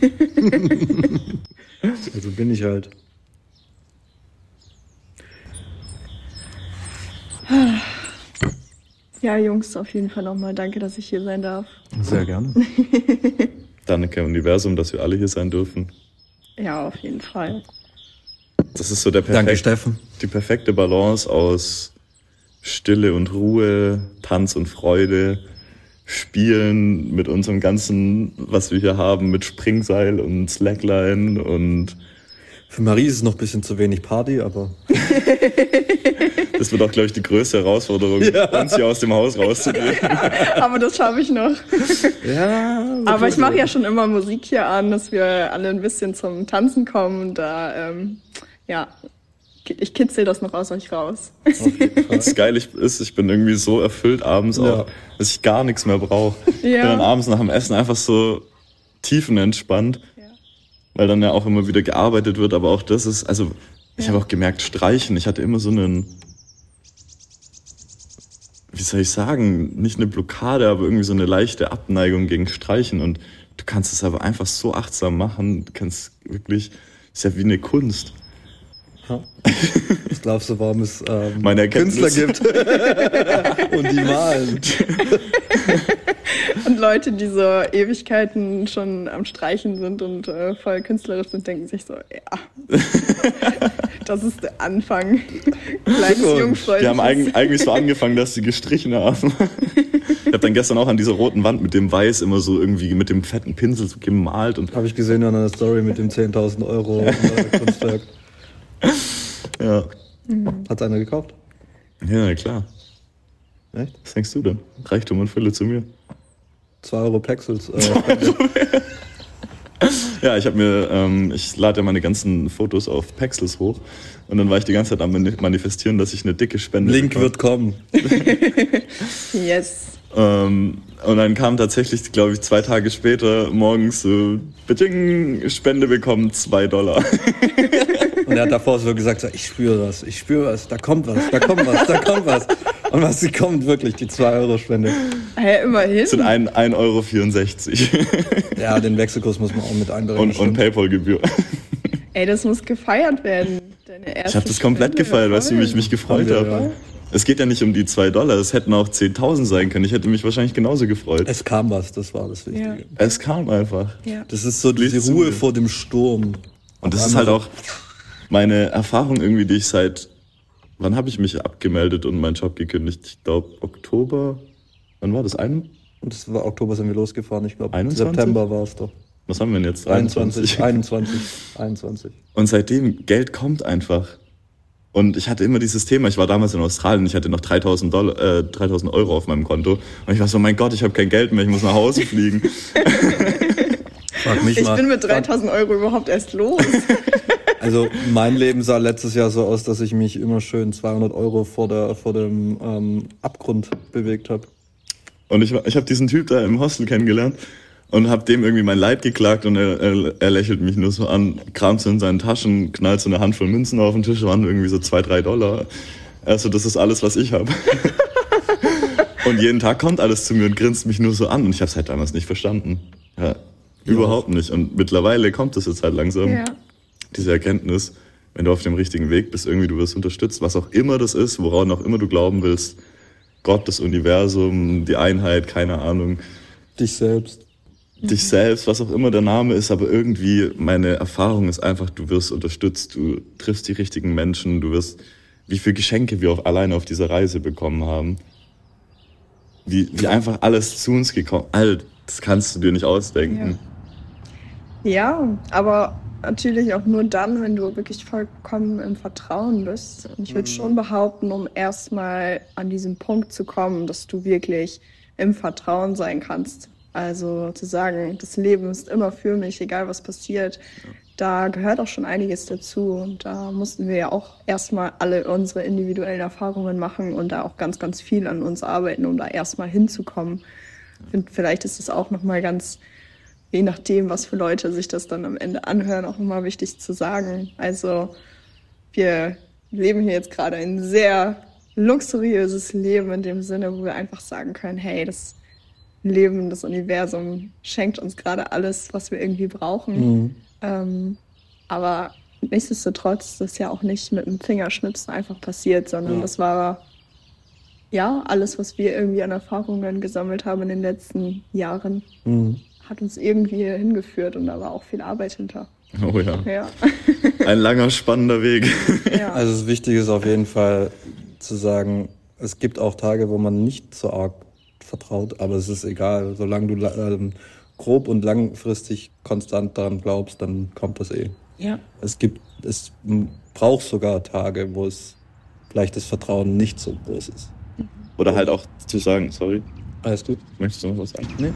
Speaker 2: Also bin ich halt.
Speaker 3: ja, Jungs, auf jeden Fall nochmal danke, dass ich hier sein darf.
Speaker 2: Sehr gerne.
Speaker 1: Danke, Universum, dass wir alle hier sein dürfen.
Speaker 3: Ja, auf jeden Fall.
Speaker 1: Das ist so der
Speaker 2: Danke,
Speaker 1: perfekte,
Speaker 2: Steffen.
Speaker 1: die perfekte Balance aus Stille und Ruhe, Tanz und Freude, Spielen mit unserem ganzen, was wir hier haben, mit Springseil und Slackline und
Speaker 2: Für Marie ist es noch ein bisschen zu wenig Party, aber
Speaker 1: das wird auch, glaube ich, die größte Herausforderung, uns hier aus dem Haus rauszugehen.
Speaker 3: Aber das schaffe ich noch.
Speaker 2: ja.
Speaker 3: Aber ich mache ja schon immer Musik hier an, dass wir alle ein bisschen zum Tanzen kommen. Und da, ähm, ja, ich kitzel das noch aus euch raus.
Speaker 1: Das Geile ist, ich bin irgendwie so erfüllt abends
Speaker 2: Ja.
Speaker 1: auch, dass ich gar nichts mehr brauche. Ich bin
Speaker 3: Ja.
Speaker 1: dann abends nach dem Essen einfach so tiefenentspannt,
Speaker 3: Ja.
Speaker 1: weil dann ja auch immer wieder gearbeitet wird, aber auch das ist, also ich
Speaker 3: Ja.
Speaker 1: habe auch gemerkt, Streichen, ich hatte immer so einen, wie soll ich sagen, nicht eine Blockade, aber irgendwie so eine leichte Abneigung gegen Streichen und du kannst es aber einfach so achtsam machen, du kannst wirklich, ist ja wie eine Kunst.
Speaker 2: Was glaubst du, warum es ähm. Künstler gibt? Und die malen.
Speaker 3: Und Leute, die so Ewigkeiten schon am Streichen sind und äh, voll künstlerisch sind, denken sich so, ja, das ist der Anfang. Kleines. Jungfräuliches.
Speaker 1: Die haben eigentlich, eigentlich so angefangen, dass sie gestrichen haben. Ich habe dann gestern auch an dieser roten Wand mit dem Weiß immer so irgendwie mit dem fetten Pinsel so gemalt und
Speaker 2: Habe ich gesehen an einer Story mit dem 10.000 Euro Kunstwerk.
Speaker 1: ja.
Speaker 2: Hat's einer gekauft?
Speaker 1: Ja, klar.
Speaker 2: Echt?
Speaker 1: Was denkst du denn? Reichtum und Fülle zu mir.
Speaker 2: 2 Euro Pexels. Äh,
Speaker 1: Ja, ich habe mir, ähm, ich lade ja meine ganzen Fotos auf Pexels hoch und dann war ich die ganze Zeit am mani- manifestieren, dass ich eine dicke Spende
Speaker 2: Link
Speaker 1: bekomme.
Speaker 2: wird kommen.
Speaker 3: Yes.
Speaker 1: Ähm, und dann kam tatsächlich, glaube ich, zwei Tage später morgens so, Beding, Spende bekommen, zwei Dollar.
Speaker 2: Und er hat davor so gesagt, so, ich spüre was, ich spüre was, da kommt was, da kommt was, da kommt was. Und was sie kommt wirklich, die 2 Euro Spende.
Speaker 3: Hä, immerhin.
Speaker 1: Das sind ein- 1,64 Euro.
Speaker 2: Ja, den Wechselkurs muss man auch mit einberechnen.
Speaker 1: und, und. Paypal-Gebühr.
Speaker 3: Ey, das muss gefeiert werden. Deine erste
Speaker 1: Ich habe das komplett
Speaker 3: Spende.
Speaker 1: gefeiert, weißt du, wie ich mich
Speaker 2: Haben
Speaker 1: gefreut habe.
Speaker 2: ja.
Speaker 1: Es geht ja nicht um die zwei Dollar, es hätten auch 10.000 sein können. Ich hätte mich wahrscheinlich genauso gefreut.
Speaker 2: Es kam was, das war das Wichtige.
Speaker 3: Ja.
Speaker 1: Es kam einfach.
Speaker 3: Ja.
Speaker 2: Das ist so diese
Speaker 1: Fließt zu
Speaker 2: Ruhe vor dem Sturm.
Speaker 1: Und das ist halt auch meine Erfahrung irgendwie, die ich seit, wann habe ich mich abgemeldet und meinen Job gekündigt? Ich glaube Oktober, wann war das? Ein,
Speaker 2: Und das war Oktober sind wir losgefahren, ich glaube
Speaker 1: 21?
Speaker 2: September war es doch.
Speaker 1: was haben wir denn jetzt?
Speaker 2: 21, 21, 21.
Speaker 1: Und seitdem, Geld kommt einfach. Und ich hatte immer dieses Thema, ich war damals in Australien, ich hatte noch 3000, Dollar, äh, 3000 Euro auf meinem Konto. Und ich war so, mein Gott, ich habe kein Geld mehr, ich muss nach Hause fliegen.
Speaker 2: Frag mich
Speaker 3: Ich
Speaker 2: mal.
Speaker 3: bin mit 3000 Euro überhaupt erst los.
Speaker 2: Also mein Leben sah letztes Jahr so aus, dass ich mich immer schön 200 Euro vor, der, vor dem ähm, Abgrund bewegt habe.
Speaker 1: Und ich, ich habe diesen Typ da im Hostel kennengelernt und habe dem irgendwie mein Leid geklagt und er, er, er lächelt mich nur so an, kramt so in seinen Taschen, knallt so eine Handvoll Münzen auf den Tisch, waren irgendwie so zwei, drei Dollar. Also das ist alles, was ich habe. und jeden Tag kommt alles zu mir und grinst mich nur so an und ich habe es halt damals nicht verstanden. Ja, überhaupt nicht. Und mittlerweile kommt es jetzt halt langsam,
Speaker 3: ja.
Speaker 1: diese Erkenntnis, wenn du auf dem richtigen Weg bist, irgendwie du wirst unterstützt, was auch immer das ist, woran auch immer du glauben willst. Gott, das Universum, die Einheit, keine Ahnung,
Speaker 2: Dich selbst.
Speaker 1: Dich selbst, was auch immer der Name ist, aber irgendwie meine Erfahrung ist einfach, du wirst unterstützt, du triffst die richtigen Menschen, du wirst, wie viele Geschenke wir auf, alleine auf dieser Reise bekommen haben. Wie, wie einfach alles zu uns gekommen, all, das kannst du dir nicht ausdenken.
Speaker 3: Ja, aber natürlich auch nur dann, wenn du wirklich vollkommen im Vertrauen bist. Und ich würde schon behaupten, um erstmal an diesen Punkt zu kommen, dass du wirklich im Vertrauen sein kannst. Also zu sagen, das Leben ist immer für mich, egal was passiert. Da gehört auch schon einiges dazu. Und da mussten wir ja auch erstmal alle unsere individuellen Erfahrungen machen und da auch ganz, ganz viel an uns arbeiten, um da erstmal hinzukommen. Finde, vielleicht ist es auch nochmal ganz je nachdem, was für Leute sich das dann am Ende anhören, auch immer wichtig zu sagen. Also wir leben hier jetzt gerade ein sehr luxuriöses Leben in dem Sinne, wo wir einfach sagen können, hey, das Leben, das Universum schenkt uns gerade alles, was wir irgendwie brauchen. Mhm. Ähm, aber nichtsdestotrotz ist das ja auch nicht mit einem Fingerschnipsen einfach passiert, sondern ja. das war ja alles, was wir irgendwie an Erfahrungen gesammelt haben in den letzten Jahren. Mhm hat uns irgendwie hingeführt und da war auch viel Arbeit hinter.
Speaker 1: Oh ja. ja. Ein langer, spannender Weg.
Speaker 2: Ja. Also das Wichtige ist auf jeden Fall zu sagen, es gibt auch Tage, wo man nicht so arg vertraut, aber es ist egal. Solange du ähm, grob und langfristig konstant daran glaubst, dann kommt das eh.
Speaker 3: Ja.
Speaker 2: Es gibt, es braucht sogar Tage, wo es vielleicht das Vertrauen nicht so groß ist.
Speaker 1: Oder halt auch zu sagen, sorry,
Speaker 2: alles gut.
Speaker 1: Möchtest du noch was sagen?
Speaker 2: Nee.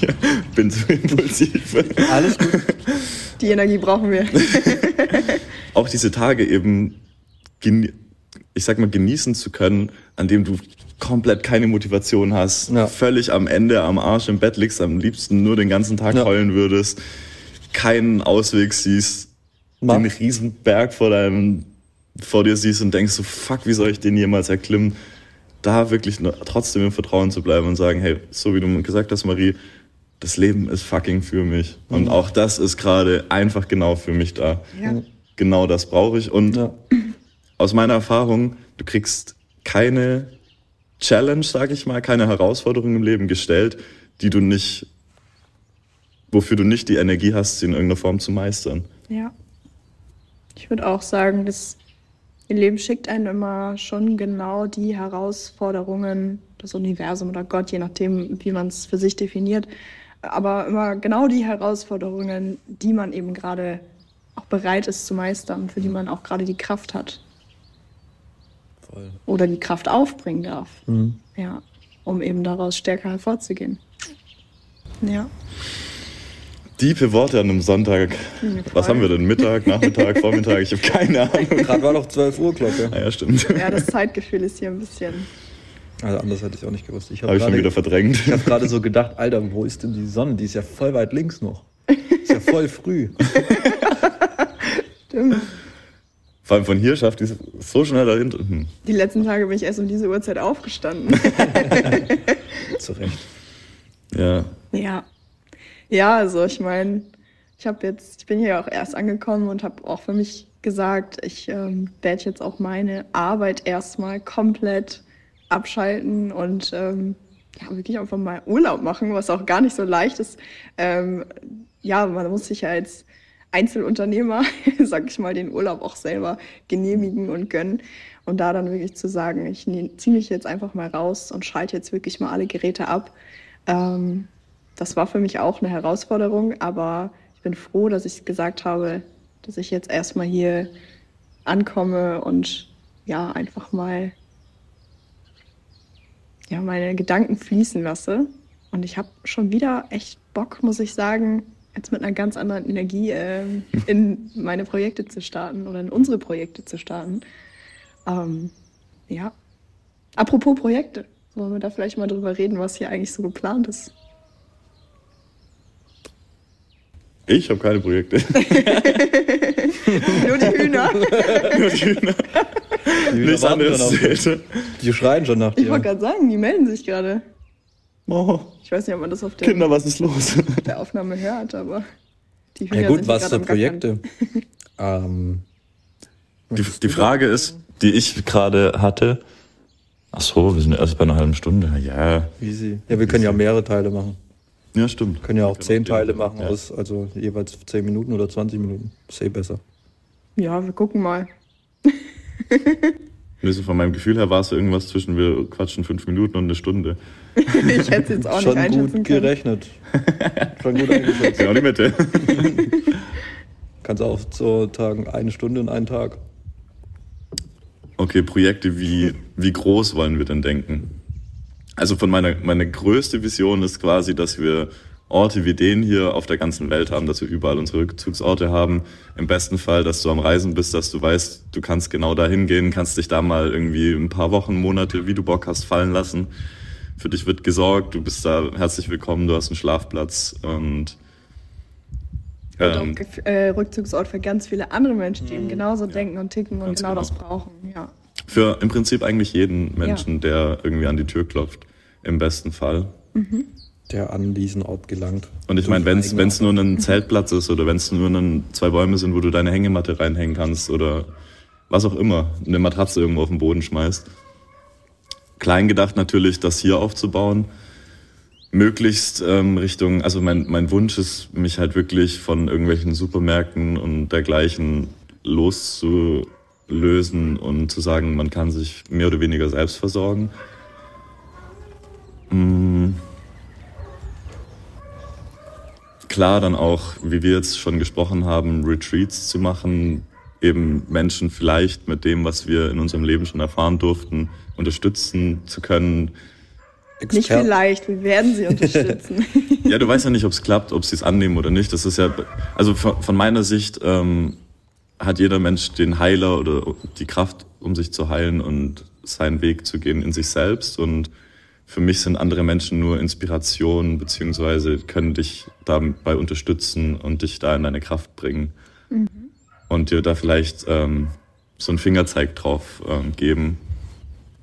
Speaker 1: ja, bin zu impulsiv.
Speaker 2: Alles gut.
Speaker 3: Die Energie brauchen wir.
Speaker 1: Auch diese Tage eben, ich sag mal, genießen zu können, an dem du komplett keine Motivation hast, ja. völlig am Ende am Arsch im Bett liegst, am liebsten nur den ganzen Tag ja. heulen würdest, keinen Ausweg siehst, Mach. den Riesenberg vor deinem vor dir siehst und denkst so, fuck, wie soll ich den jemals erklimmen? da wirklich trotzdem im Vertrauen zu bleiben und sagen, hey, so wie du gesagt hast, Marie, das Leben ist fucking für mich. Mhm. Und auch das ist gerade einfach genau für mich da. Ja. Genau das brauche ich. Und ja. aus meiner Erfahrung, du kriegst keine Challenge, sag ich mal, keine Herausforderung im Leben gestellt, die du nicht, wofür du nicht die Energie hast, sie in irgendeiner Form zu meistern.
Speaker 3: Ja. Ich würde auch sagen, Ihr Leben schickt einem immer schon genau die Herausforderungen, das Universum oder Gott, je nachdem, wie man es für sich definiert, aber immer genau die Herausforderungen, die man eben gerade auch bereit ist zu meistern, für die man auch gerade die Kraft hat. Voll. Oder die Kraft aufbringen darf. Mhm. Ja, um eben daraus stärker hervorzugehen. Ja.
Speaker 1: Diepe Worte an einem Sonntag. Was haben wir denn? Mittag, Nachmittag, Vormittag? Ich habe keine Ahnung.
Speaker 2: Gerade war noch 12 Uhr Glocke.
Speaker 1: Ah, ja, stimmt.
Speaker 3: Ja, das Zeitgefühl ist hier ein bisschen.
Speaker 2: Also anders hätte ich auch nicht gewusst.
Speaker 1: Ich habe hab ich schon wieder verdrängt.
Speaker 2: Ich habe gerade so gedacht, Alter, wo ist denn die Sonne? Die ist ja voll weit links noch. Ist ja voll früh.
Speaker 3: Stimmt.
Speaker 1: Vor allem von hier schafft die es so schnell dahinter. Hm.
Speaker 3: Die letzten Tage bin ich erst um diese Uhrzeit aufgestanden.
Speaker 2: Zu Recht.
Speaker 1: Ja.
Speaker 3: Ja. Ja, also ich meine, ich habe jetzt, ich bin hier auch erst angekommen und habe auch für mich gesagt, ich ähm, werde jetzt auch meine Arbeit erstmal komplett abschalten und ähm, ja, wirklich einfach mal Urlaub machen, was auch gar nicht so leicht ist. Ähm, ja, man muss sich ja als Einzelunternehmer, sag ich mal, den Urlaub auch selber genehmigen und gönnen. Und da dann wirklich zu sagen, ich ziehe mich jetzt einfach mal raus und schalte jetzt wirklich mal alle Geräte ab. Ähm, das war für mich auch eine Herausforderung, aber ich bin froh, dass ich gesagt habe, dass ich jetzt erstmal hier ankomme und ja, einfach mal ja, meine Gedanken fließen lasse. Und ich habe schon wieder echt Bock, muss ich sagen, jetzt mit einer ganz anderen Energie äh, in meine Projekte zu starten oder in unsere Projekte zu starten. Ähm, ja. Apropos Projekte, wollen wir da vielleicht mal drüber reden, was hier eigentlich so geplant ist?
Speaker 1: Ich habe keine Projekte.
Speaker 3: Nur die Hühner.
Speaker 1: Nur die Hühner.
Speaker 2: Die Hühner Nichts anderes Die schreien schon nach dir.
Speaker 3: Ich wollte gerade sagen, die melden sich gerade.
Speaker 1: Oh.
Speaker 3: Ich weiß nicht, ob man das auf der,
Speaker 1: Kinder, was ist los?
Speaker 3: der Aufnahme hört, aber die Hühner
Speaker 2: Ja gut, was für Projekte? ähm,
Speaker 1: die, die Frage ist, die ich gerade hatte, ach so, wir sind erst bei einer halben Stunde. Ja.
Speaker 2: Easy. Ja, wir können ja mehrere Teile machen.
Speaker 1: Ja, stimmt.
Speaker 2: Wir können ja auch zehn Teile machen, ja. aus, also jeweils zehn Minuten oder 20 Minuten. Ist eh besser.
Speaker 3: Ja, wir gucken mal.
Speaker 1: Also von meinem Gefühl her war es irgendwas zwischen wir quatschen fünf Minuten und eine Stunde.
Speaker 3: ich hätte es jetzt auch
Speaker 2: Schon
Speaker 3: nicht einschätzen
Speaker 2: gut gerechnet. Schon gut eingeschätzt.
Speaker 1: Genau die Mitte.
Speaker 2: kannst auch so tagen eine Stunde in einen Tag.
Speaker 1: Okay, Projekte, wie, wie groß wollen wir denn denken? Also von meiner, meine größte Vision ist quasi, dass wir Orte wie den hier auf der ganzen Welt haben, dass wir überall unsere Rückzugsorte haben. Im besten Fall, dass du am Reisen bist, dass du weißt, du kannst genau dahin gehen, kannst dich da mal irgendwie ein paar Wochen, Monate, wie du Bock hast, fallen lassen. Für dich wird gesorgt, du bist da herzlich willkommen, du hast einen Schlafplatz und
Speaker 3: ähm, und auch äh, Rückzugsort für ganz viele andere Menschen, die eben mhm. genauso ja. denken und ticken und genau, genau, das brauchen. Ja.
Speaker 1: Für im Prinzip eigentlich jeden Menschen, ja. der irgendwie an die Tür klopft, im besten Fall.
Speaker 2: Mhm. Der an diesen Ort gelangt.
Speaker 1: Und ich meine, wenn es nur ein Zeltplatz ist oder wenn es nur ein, zwei Bäume sind, wo du deine Hängematte reinhängen kannst oder was auch immer, eine Matratze irgendwo auf den Boden schmeißt. Klein gedacht natürlich, das hier aufzubauen möglichst ähm, Richtung, also mein, mein Wunsch ist, mich halt wirklich von irgendwelchen Supermärkten und dergleichen loszulösen und zu sagen, man kann sich mehr oder weniger selbst versorgen. Mhm. Klar, dann auch, wie wir jetzt schon gesprochen haben, Retreats zu machen, eben Menschen vielleicht mit dem, was wir in unserem Leben schon erfahren durften, unterstützen zu können,
Speaker 3: Experten. Nicht vielleicht, wir werden sie unterstützen.
Speaker 1: ja, du weißt ja nicht, ob es klappt, ob sie es annehmen oder nicht. Das ist ja, also von, von meiner Sicht ähm, hat jeder Mensch den Heiler oder die Kraft, um sich zu heilen und seinen Weg zu gehen in sich selbst. Und für mich sind andere Menschen nur Inspiration, beziehungsweise können dich dabei unterstützen und dich da in deine Kraft bringen. Mhm. Und dir da vielleicht ähm, so einen Fingerzeig drauf ähm, geben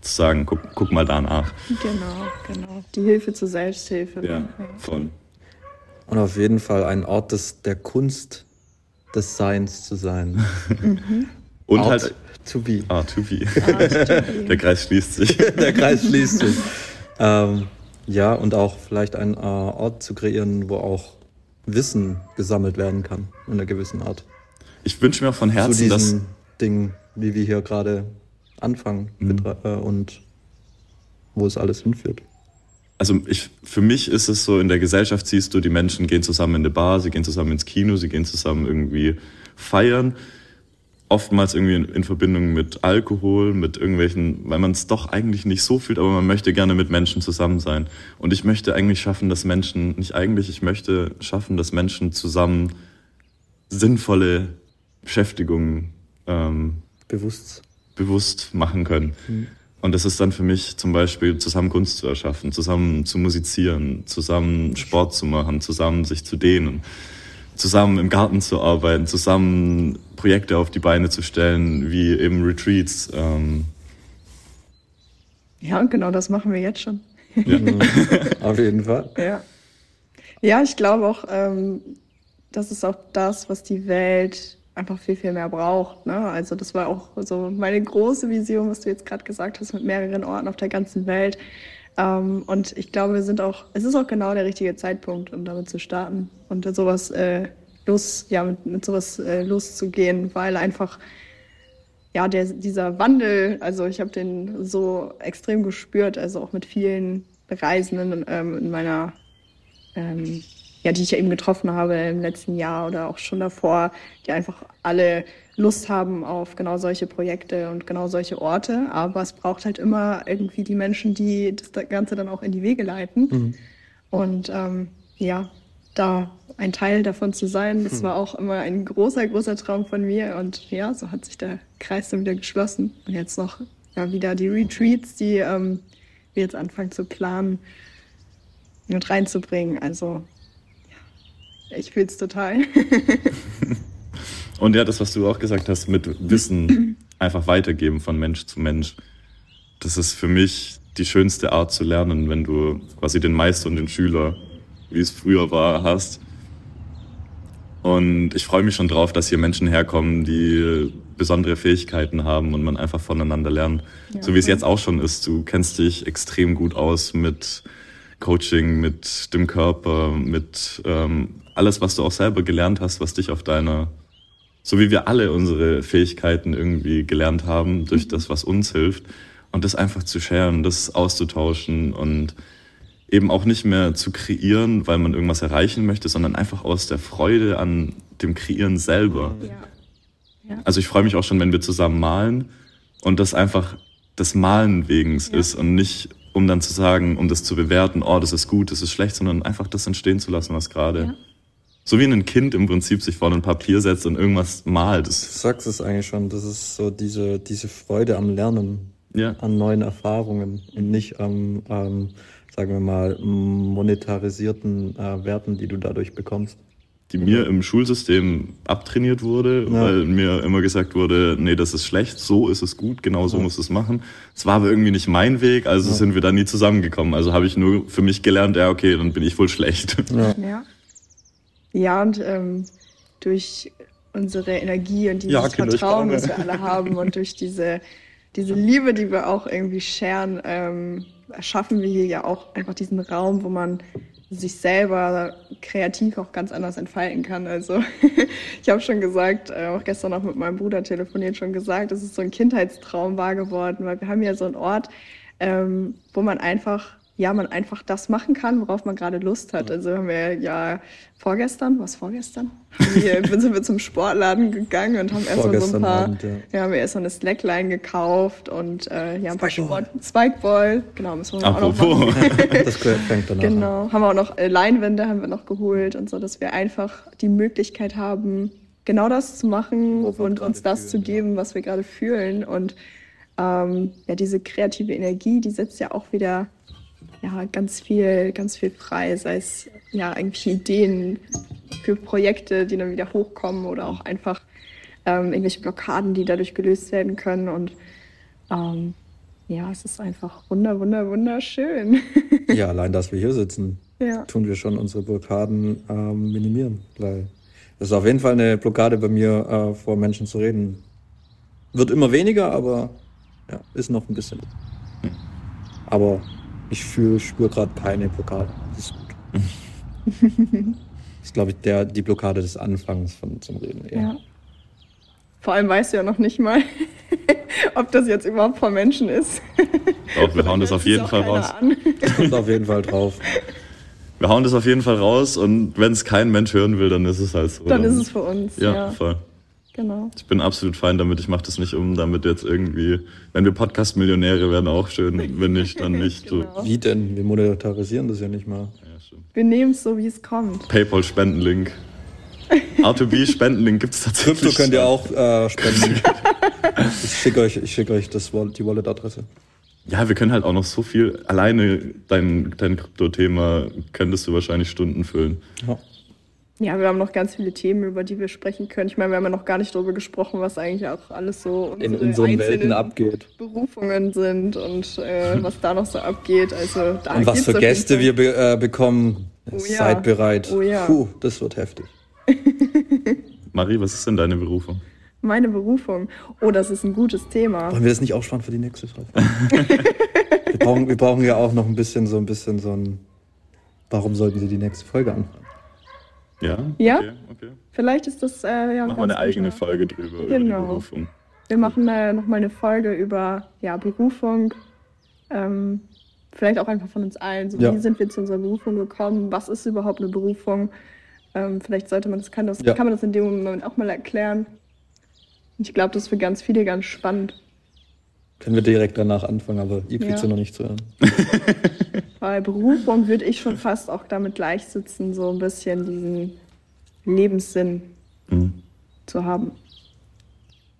Speaker 1: zu sagen, guck, guck mal danach.
Speaker 3: Genau, genau. Die Hilfe zur Selbsthilfe.
Speaker 1: Ja, voll.
Speaker 2: Und auf jeden Fall ein Ort des, der Kunst des Seins zu sein.
Speaker 1: Mhm. Und Art halt
Speaker 2: to be.
Speaker 1: Ah, to be. Der Kreis schließt sich.
Speaker 2: Der Kreis schließt sich. Ähm, ja, und auch vielleicht einen äh, Ort zu kreieren, wo auch Wissen gesammelt werden kann, in einer gewissen Art.
Speaker 1: Ich wünsche mir von Herzen, Zu diesen dass
Speaker 2: Ding, wie wir hier gerade anfangen mhm. Äh, und wo es alles hinführt.
Speaker 1: Also ich, für mich ist es so, in der Gesellschaft siehst du, die Menschen gehen zusammen in eine Bar, sie gehen zusammen ins Kino, sie gehen zusammen irgendwie feiern. Oftmals irgendwie in, in Verbindung mit Alkohol, mit irgendwelchen, weil man es doch eigentlich nicht so fühlt, aber man möchte gerne mit Menschen zusammen sein. Und ich möchte eigentlich schaffen, dass Menschen, nicht eigentlich, ich möchte schaffen, dass Menschen zusammen sinnvolle Beschäftigungen ähm,
Speaker 2: bewusst
Speaker 1: bewusst machen können. Mhm. Und das ist dann für mich zum Beispiel zusammen Kunst zu erschaffen, zusammen zu musizieren, zusammen Sport zu machen, zusammen sich zu dehnen, zusammen im Garten zu arbeiten, zusammen Projekte auf die Beine zu stellen, wie eben Retreats. Ähm.
Speaker 3: Ja, und genau das machen wir jetzt schon.
Speaker 2: Ja. auf jeden Fall.
Speaker 3: Ja, ja ich glaube auch, ähm, das ist auch das, was die Welt einfach viel, viel mehr braucht. Ne? Also das war auch so meine große Vision, was du jetzt gerade gesagt hast, mit mehreren Orten auf der ganzen Welt. Ähm, und ich glaube, wir sind auch, es ist auch genau der richtige Zeitpunkt, um damit zu starten und sowas äh, los, ja, mit, mit sowas äh, loszugehen, weil einfach ja, der, dieser Wandel, also ich habe den so extrem gespürt, also auch mit vielen Reisenden ähm, in meiner ähm, ja, die ich ja eben getroffen habe im letzten Jahr oder auch schon davor, die einfach alle Lust haben auf genau solche Projekte und genau solche Orte. Aber es braucht halt immer irgendwie die Menschen, die das Ganze dann auch in die Wege leiten. Mhm. Und ähm, ja, da ein Teil davon zu sein, das mhm. war auch immer ein großer, großer Traum von mir. Und ja, so hat sich der Kreis dann wieder geschlossen. Und jetzt noch ja, wieder die Retreats, die ähm, wir jetzt anfangen zu planen und reinzubringen. Also ich fühle es total.
Speaker 1: Und ja, das, was du auch gesagt hast, mit Wissen einfach weitergeben von Mensch zu Mensch. Das ist für mich die schönste Art zu lernen, wenn du quasi den Meister und den Schüler, wie es früher war, hast. Und ich freue mich schon drauf, dass hier Menschen herkommen, die besondere Fähigkeiten haben und man einfach voneinander lernt. Ja, so wie es jetzt auch schon ist. Du kennst dich extrem gut aus mit Coaching, mit dem Körper, mit ähm, alles, was du auch selber gelernt hast, was dich auf deiner, so wie wir alle unsere Fähigkeiten irgendwie gelernt haben, durch das, was uns hilft. Und das einfach zu sharen, das auszutauschen und eben auch nicht mehr zu kreieren, weil man irgendwas erreichen möchte, sondern einfach aus der Freude an dem Kreieren selber.
Speaker 3: Ja. Ja.
Speaker 1: Also ich freue mich auch schon, wenn wir zusammen malen und das einfach des Malen wegen
Speaker 3: Ja.
Speaker 1: ist und nicht um dann zu sagen, um das zu bewerten, oh, das ist gut, das ist schlecht, sondern einfach das entstehen zu lassen, was gerade. So wie ein Kind im Prinzip sich vor ein Papier setzt und irgendwas malt.
Speaker 2: Du sagst es eigentlich schon, das ist so diese, diese Freude am Lernen,
Speaker 1: ja.
Speaker 2: an neuen Erfahrungen und nicht am, ähm, sagen wir mal, monetarisierten äh, Werten, die du dadurch bekommst.
Speaker 1: die mir im Schulsystem abtrainiert wurde,
Speaker 2: Ja.
Speaker 1: weil mir immer gesagt wurde, nee, das ist schlecht, so ist es gut, genau so
Speaker 2: Ja.
Speaker 1: musst du es machen. Es war aber irgendwie nicht mein Weg, also
Speaker 2: Ja.
Speaker 1: sind wir da nie zusammengekommen. Also habe ich nur für mich gelernt, ja, okay, dann bin ich wohl schlecht.
Speaker 2: Ja.
Speaker 3: Ja. Und ähm, durch unsere Energie und dieses
Speaker 1: Ja,
Speaker 3: Vertrauen, das wir alle haben und durch diese, diese Liebe, die wir auch irgendwie scheren, ähm, erschaffen wir hier ja auch einfach diesen Raum, wo man sich selber kreativ auch ganz anders entfalten kann. Also ich habe schon gesagt, äh, auch gestern noch mit meinem Bruder telefoniert, schon gesagt, es ist so ein Kindheitstraum wahr geworden, weil wir haben ja so einen Ort, ähm, wo man einfach, ja, man einfach das machen kann, worauf man gerade Lust hat. Also haben wir ja vorgestern, was vorgestern? Wir, sind wir zum Sportladen gegangen und haben erst mal so ein paar,
Speaker 2: Abend, ja.
Speaker 3: ja, haben wir erst mal eine Slackline gekauft und äh, ja, ein paar. Sport, Spikeball, genau, müssen wir auch noch
Speaker 1: Apropos.
Speaker 3: machen.
Speaker 2: Das fängt danach an.
Speaker 3: Genau, haben wir auch noch äh, Leinwände haben wir noch geholt und so, dass wir einfach die Möglichkeit haben, genau das zu machen
Speaker 2: Wo wir
Speaker 3: und uns das
Speaker 2: fühlen,
Speaker 3: zu geben, was wir gerade fühlen. Und ähm, ja, diese kreative Energie, die setzt ja auch wieder ja, ganz viel, ganz viel frei, sei es ja irgendwelche Ideen für Projekte, die dann wieder hochkommen oder auch einfach ähm, irgendwelche Blockaden, die dadurch gelöst werden können. Und ähm, ja, es ist einfach wunder, wunder, wunderschön.
Speaker 2: Ja, allein, dass wir hier sitzen,
Speaker 3: ja.
Speaker 2: tun wir schon unsere Blockaden ähm, minimieren. Das ist auf jeden Fall eine Blockade bei mir, äh, vor Menschen zu reden. Wird immer weniger, aber ja, ist noch ein bisschen. Aber ich fühle, spüre gerade keine Blockade. Das ist gut. das ist, glaube ich, der, die Blockade des Anfangs von, zum Reden. eher.
Speaker 3: Ja. Vor allem weißt du ja noch nicht mal, ob das jetzt überhaupt von Menschen ist.
Speaker 1: Doch, wir hauen das auf jeden Fall raus.
Speaker 3: an.
Speaker 2: Kommt auf jeden Fall drauf.
Speaker 1: Wir hauen das auf jeden Fall raus und wenn es kein Mensch hören will, dann ist es halt so.
Speaker 3: Dann ist es für uns.
Speaker 1: Ja,
Speaker 3: Ja,
Speaker 1: voll.
Speaker 3: Genau.
Speaker 1: Ich bin absolut fein damit. Ich mache das nicht um, damit jetzt irgendwie, wenn wir Podcast-Millionäre werden, auch schön. Wenn nicht, dann nicht. So.
Speaker 3: Genau.
Speaker 2: Wie denn? Wir monetarisieren das ja nicht mal.
Speaker 1: Ja, stimmt.
Speaker 3: Wir nehmen es so, wie es kommt.
Speaker 1: PayPal-Spendenlink. R2B-Spendenlink gibt es tatsächlich.
Speaker 2: Krypto könnt ihr auch äh, spenden. ich schicke euch, ich schick euch das, die Wallet-Adresse.
Speaker 1: Ja, wir können halt auch noch so viel. Alleine dein, dein Krypto-Thema könntest du wahrscheinlich Stunden füllen.
Speaker 2: Ja.
Speaker 3: Ja, wir haben noch ganz viele Themen, über die wir sprechen können. Ich meine, wir haben ja noch gar nicht darüber gesprochen, was eigentlich auch alles so
Speaker 2: In
Speaker 3: unsere
Speaker 2: unseren Welten abgeht.
Speaker 3: Berufungen sind und äh, was da noch so abgeht. Also da
Speaker 2: Und was für Gäste wir be äh, bekommen.
Speaker 3: Oh ja.
Speaker 2: Seid bereit.
Speaker 3: Oh ja.
Speaker 2: Puh, das wird heftig.
Speaker 1: Marie, was ist denn deine Berufung?
Speaker 3: Meine Berufung. Oh, das ist ein gutes Thema.
Speaker 2: Wollen wir das nicht aufsparen für die nächste Folge? wir, brauchen, wir brauchen ja auch noch ein bisschen so ein bisschen so ein. Warum sollten Sie die nächste Folge anfangen?
Speaker 1: Ja?
Speaker 3: Ja?
Speaker 1: Okay, okay.
Speaker 3: Vielleicht ist das äh, ja
Speaker 1: Machen wir eine eigene
Speaker 3: guter-
Speaker 1: Folge drüber, über die
Speaker 3: Genau.
Speaker 1: Berufung.
Speaker 3: Wir machen äh, nochmal eine Folge über ja, Berufung. Ähm, vielleicht auch einfach von uns allen. So,
Speaker 2: Ja.
Speaker 3: Wie sind wir zu unserer Berufung gekommen? Was ist überhaupt eine Berufung? Ähm, vielleicht sollte man das kann, das,
Speaker 2: Ja.
Speaker 3: kann man das in dem Moment auch mal erklären. Und ich glaube, das ist für ganz viele ganz spannend.
Speaker 2: Können wir direkt danach anfangen, aber ihr kriegt
Speaker 3: Ja.
Speaker 2: sie noch nicht zu hören.
Speaker 3: Weil Berufung würde ich schon fast auch damit gleichsetzen, so ein bisschen diesen Lebenssinn
Speaker 1: Mhm.
Speaker 3: zu haben.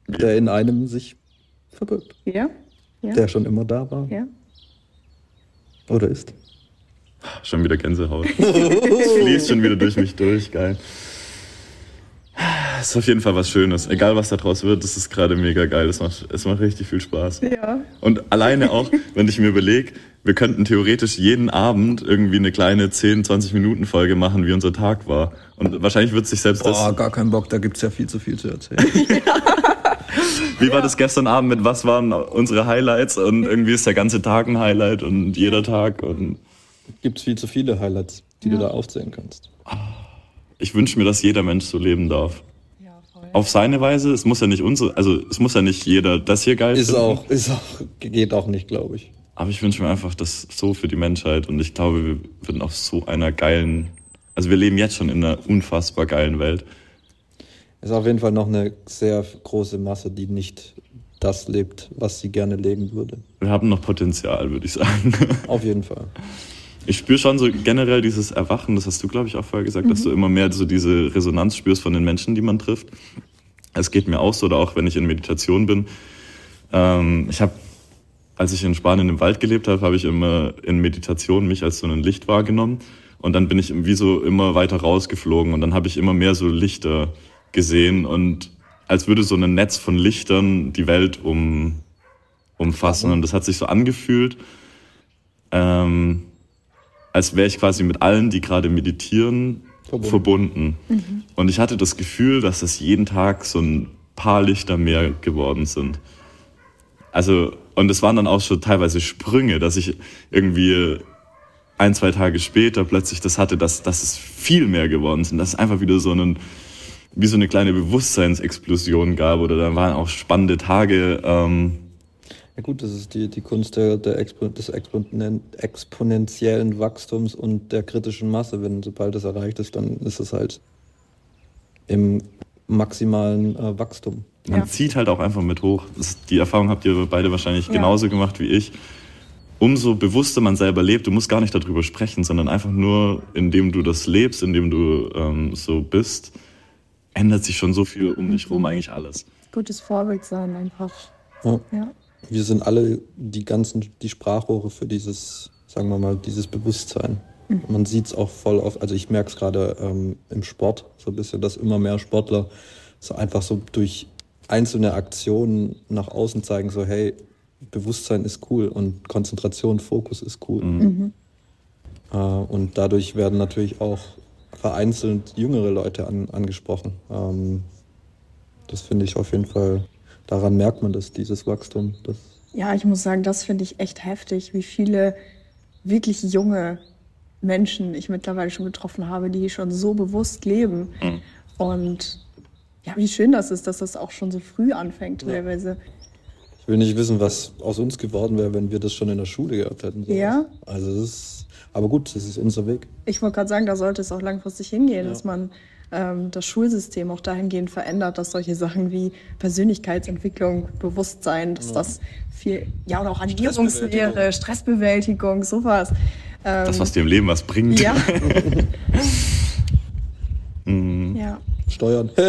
Speaker 2: Der in einem sich verbirgt.
Speaker 3: Ja? Ja?
Speaker 2: Der schon immer da war.
Speaker 3: ja?
Speaker 2: Oder ist.
Speaker 1: Schon wieder Gänsehaut. Es fließt schon wieder durch mich durch, geil. Es ist auf jeden Fall was Schönes. Egal was da draus wird, das ist gerade mega geil. Es macht, es macht richtig viel Spaß.
Speaker 3: Ja.
Speaker 1: Und alleine auch, wenn ich mir überlege, wir könnten theoretisch jeden Abend irgendwie eine kleine 10, 20 Minuten Folge machen, wie unser Tag war. Und wahrscheinlich wird sich selbst
Speaker 2: Boah,
Speaker 1: das.
Speaker 2: gar keinen Bock, da gibt's ja viel zu viel zu erzählen.
Speaker 1: Wie war das gestern Abend mit was waren unsere Highlights? Und irgendwie ist der ganze Tag ein Highlight und jeder Tag. Und
Speaker 2: gibt's viel zu viele Highlights, die
Speaker 3: Ja.
Speaker 2: du da aufzählen kannst.
Speaker 1: ich wünsche mir, dass jeder Mensch so leben darf. Auf seine Weise. Es muss ja nicht unsere, also es muss ja nicht jeder das hier geil
Speaker 2: Ist
Speaker 1: finden.
Speaker 2: auch, ist auch, geht auch nicht, glaube ich.
Speaker 1: Aber ich wünsche mir einfach das so für die Menschheit und ich glaube, wir würden auf so einer geilen, also wir leben jetzt schon in einer unfassbar geilen Welt.
Speaker 2: Es ist auf jeden Fall noch eine sehr große Masse, die nicht das lebt, was sie gerne leben würde.
Speaker 1: Wir haben noch Potenzial, würde ich sagen.
Speaker 2: Auf jeden Fall.
Speaker 1: Ich spüre schon so generell dieses Erwachen, das hast du, glaube ich, auch vorher gesagt, mhm. dass du immer mehr so diese Resonanz spürst von den Menschen, die man trifft. Es geht mir auch so, oder auch wenn ich in Meditation bin. Ähm, ich habe, als ich in Spanien im Wald gelebt habe, habe ich immer in Meditation mich als so ein Licht wahrgenommen. Und dann bin ich wie so immer weiter rausgeflogen und dann habe ich immer mehr so Lichter gesehen und als würde so ein Netz von Lichtern die Welt um, umfassen. Und das hat sich so angefühlt, ähm, als wäre ich quasi mit allen, die gerade meditieren, verbunden. verbunden. Mhm. Und ich hatte das Gefühl, dass es jeden Tag so ein paar Lichter mehr geworden sind. Also, und es waren dann auch schon teilweise Sprünge, dass ich irgendwie ein, zwei Tage später plötzlich das hatte, dass, dass es viel mehr geworden sind. Dass es einfach wieder so einen, wie so eine kleine Bewusstseinsexplosion gab oder da waren auch spannende Tage. Ähm,
Speaker 2: ja gut, das ist die, die Kunst der, der Expo, des exponentiellen Wachstums und der kritischen Masse. Wenn sobald es erreicht ist, dann ist es halt im maximalen äh, Wachstum.
Speaker 1: Man ja. zieht halt auch einfach mit hoch. Das, die Erfahrung habt ihr beide wahrscheinlich ja. genauso gemacht wie ich. Umso bewusster man selber lebt, du musst gar nicht darüber sprechen, sondern einfach nur, indem du das lebst, indem du ähm, so bist, ändert sich schon so viel um dich rum eigentlich alles.
Speaker 3: Gutes Vorbild sein einfach.
Speaker 2: Ja. ja. Wir sind alle die ganzen, die Sprachrohre für dieses, sagen wir mal, dieses Bewusstsein. Mhm. Man sieht es auch voll oft, also ich merke es gerade ähm, im Sport so ein bisschen, dass immer mehr Sportler so einfach so durch einzelne Aktionen nach außen zeigen, so hey, Bewusstsein ist cool und Konzentration, Fokus ist cool. Mhm. mhm. Äh, und dadurch werden natürlich auch vereinzelt jüngere Leute an, angesprochen. Ähm, das finde ich auf jeden Fall, daran merkt man das, dieses Wachstum. Das
Speaker 3: ja, ich muss sagen, das finde ich echt heftig, wie viele wirklich junge Menschen ich mittlerweile schon getroffen habe, die schon so bewusst leben. Mhm. Und ja, wie schön das ist, dass das auch schon so früh anfängt teilweise.
Speaker 2: Ich will nicht wissen, was aus uns geworden wäre, wenn wir das schon in der Schule gehabt hätten.
Speaker 3: So ja.
Speaker 2: Also das ist aber gut, das ist unser Weg.
Speaker 3: Ich wollte gerade sagen, da sollte es auch langfristig hingehen, ja. dass man ähm, das Schulsystem auch dahingehend verändert, dass solche Sachen wie Persönlichkeitsentwicklung, Bewusstsein, dass ja. das viel, ja, oder auch Ernährungslehre, Stressbewältigung, sowas.
Speaker 1: Ähm, das, was dir im Leben was bringt.
Speaker 3: Ja.
Speaker 2: mhm. ja. Steuern.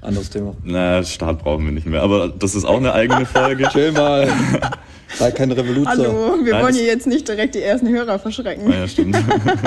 Speaker 2: Anderes Thema.
Speaker 1: Na, Staat brauchen wir nicht mehr. Aber das ist auch eine eigene Folge.
Speaker 2: Chill mal. Sei kein Revoluzer.
Speaker 3: Hallo, wir Nein, wollen hier jetzt nicht direkt die ersten Hörer verschrecken.
Speaker 1: Ja, stimmt.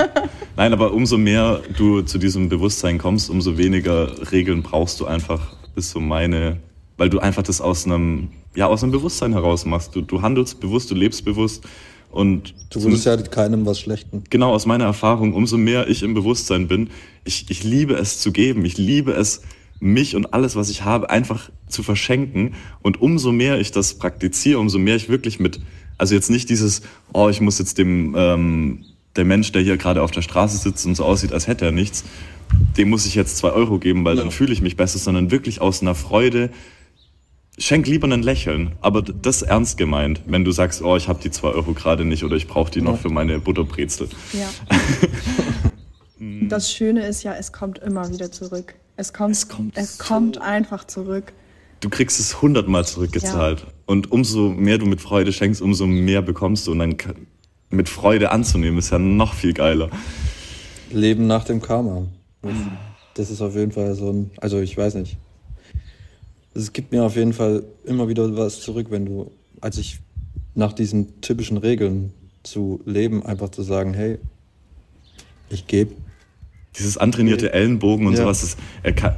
Speaker 1: Nein, aber umso mehr du zu diesem Bewusstsein kommst, umso weniger Regeln brauchst du einfach, ist so meine, weil du einfach das aus einem, ja, aus einem Bewusstsein heraus machst. Du, du handelst bewusst, du lebst bewusst und
Speaker 2: du würdest ja keinem was Schlechten.
Speaker 1: Genau, aus meiner Erfahrung, umso mehr ich im Bewusstsein bin, ich, ich liebe es zu geben, ich liebe es, mich und alles, was ich habe, einfach zu verschenken. Und umso mehr ich das praktiziere, umso mehr ich wirklich mit, also jetzt nicht dieses, oh, ich muss jetzt dem, ähm, der Mensch, der hier gerade auf der Straße sitzt und so aussieht, als hätte er nichts, dem muss ich jetzt zwei Euro geben, weil ja. dann fühle ich mich besser, sondern wirklich aus einer Freude, schenk lieber ein Lächeln, aber das ernst gemeint, wenn du sagst, oh, ich habe die zwei Euro gerade nicht oder ich brauche die ja. noch für meine Butterbrezel.
Speaker 3: Ja. das Schöne ist ja, es kommt immer wieder zurück. Es kommt, es kommt, es so kommt einfach zurück.
Speaker 1: Du kriegst es hundertmal zurückgezahlt. Ja. Und umso mehr du mit Freude schenkst, umso mehr bekommst du. Und dann mit Freude anzunehmen, ist ja noch viel geiler.
Speaker 2: Leben nach dem Karma. Das ist auf jeden Fall so ein, also ich weiß nicht. Es gibt mir auf jeden Fall immer wieder was zurück, wenn du, als ich nach diesen typischen Regeln zu leben, einfach zu sagen, hey, ich gebe
Speaker 1: dieses antrainierte Ellenbogen und ja. sowas, das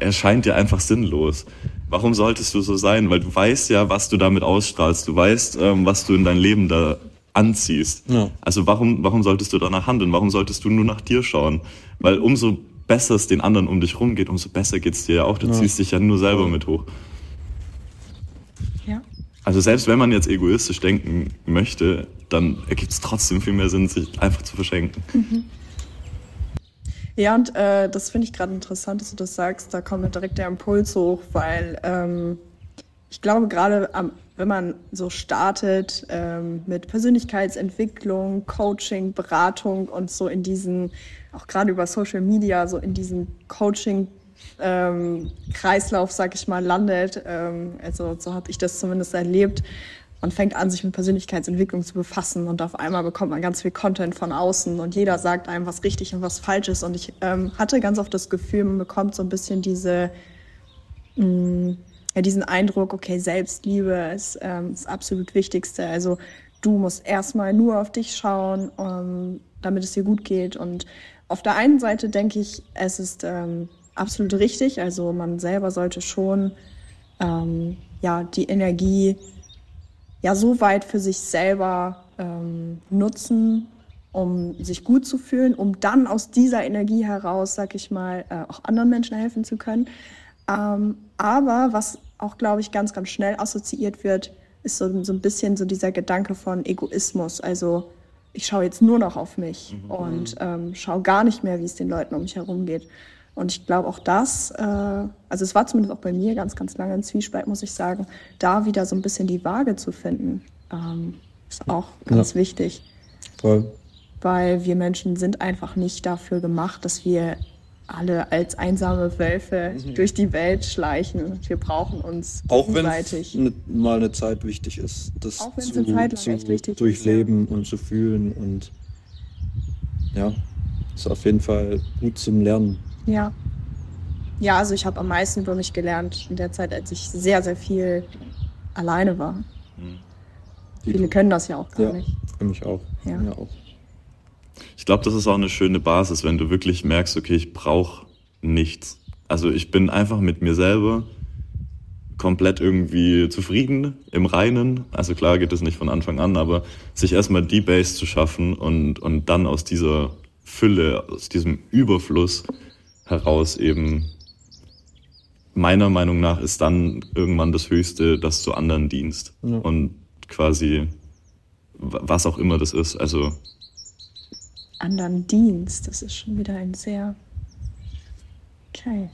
Speaker 1: erscheint dir einfach sinnlos. Warum solltest du so sein? Weil du weißt ja, was du damit ausstrahlst. Du weißt, ähm, was du in dein Leben da anziehst. Ja. Also warum, warum solltest du danach handeln? Warum solltest du nur nach dir schauen? Weil umso besser es den anderen um dich rum geht, umso besser geht es dir ja auch. Du ja. ziehst dich ja nur selber mit hoch.
Speaker 3: Ja.
Speaker 1: Also selbst wenn man jetzt egoistisch denken möchte, dann ergibt es trotzdem viel mehr Sinn, sich einfach zu verschenken. Mhm.
Speaker 3: Ja, und äh, das finde ich gerade interessant, dass du das sagst. Da kommt direkt der Impuls hoch, weil ähm, ich glaube, gerade wenn man so startet ähm, mit Persönlichkeitsentwicklung, Coaching, Beratung und so in diesen, auch gerade über Social Media, so in diesen Coaching ähm, Kreislauf, sag ich mal, landet. Ähm, also so habe ich das zumindest erlebt. Man fängt an, sich mit Persönlichkeitsentwicklung zu befassen und auf einmal bekommt man ganz viel Content von außen und jeder sagt einem, was richtig und was falsch ist. Und ich ähm, hatte ganz oft das Gefühl, man bekommt so ein bisschen diese, mh, mm, ja, diesen Eindruck, okay, Selbstliebe ist ähm, das absolut Wichtigste. Also du musst erstmal nur auf dich schauen, um, ähm, damit es dir gut geht. Und auf der einen Seite denke ich, es ist ähm, absolut richtig. Also man selber sollte schon ähm, ja, die Energie ja so weit für sich selber ähm, nutzen, um sich gut zu fühlen, um dann aus dieser Energie heraus, sag ich mal, äh, auch anderen Menschen helfen zu können. Ähm, aber was auch, glaube ich, ganz, ganz schnell assoziiert wird, ist so, so ein bisschen so dieser Gedanke von Egoismus. Also ich schaue jetzt nur noch auf mich mhm. und ähm, schaue gar nicht mehr, wie es den Leuten um mich herum geht. Und ich glaube auch das, äh, also es war zumindest auch bei mir ganz, ganz lange ein Zwiespalt, muss ich sagen, da wieder so ein bisschen die Waage zu finden, ähm, ist auch ganz ja. wichtig.
Speaker 2: Voll.
Speaker 3: Weil wir Menschen sind einfach nicht dafür gemacht, dass wir alle als einsame Wölfe mhm. durch die Welt schleichen. Wir brauchen uns
Speaker 2: auch wenn es ne, mal eine Zeit wichtig ist, das auch zu, zu durchleben ist, ja. und zu fühlen und ja, ist auf jeden Fall gut zum Lernen.
Speaker 3: Ja. Ja, also ich habe am meisten über mich gelernt in der Zeit, als ich sehr, sehr viel alleine war. Mhm. Viele können das ja auch gar
Speaker 2: ja,
Speaker 3: nicht.
Speaker 2: Für mich auch.
Speaker 3: Ja.
Speaker 2: ja auch.
Speaker 1: Ich glaube, das ist auch eine schöne Basis, wenn du wirklich merkst, okay, ich brauche nichts. Also ich bin einfach mit mir selber komplett irgendwie zufrieden, im Reinen. Also klar geht es nicht von Anfang an, aber sich erstmal die Base zu schaffen und, und dann aus dieser Fülle, aus diesem Überfluss heraus eben meiner Meinung nach ist dann irgendwann das Höchste, dass du anderen dienst. Ja. Und quasi was auch immer das ist. Also
Speaker 3: anderen Dienst, das ist schon wieder ein sehr okay,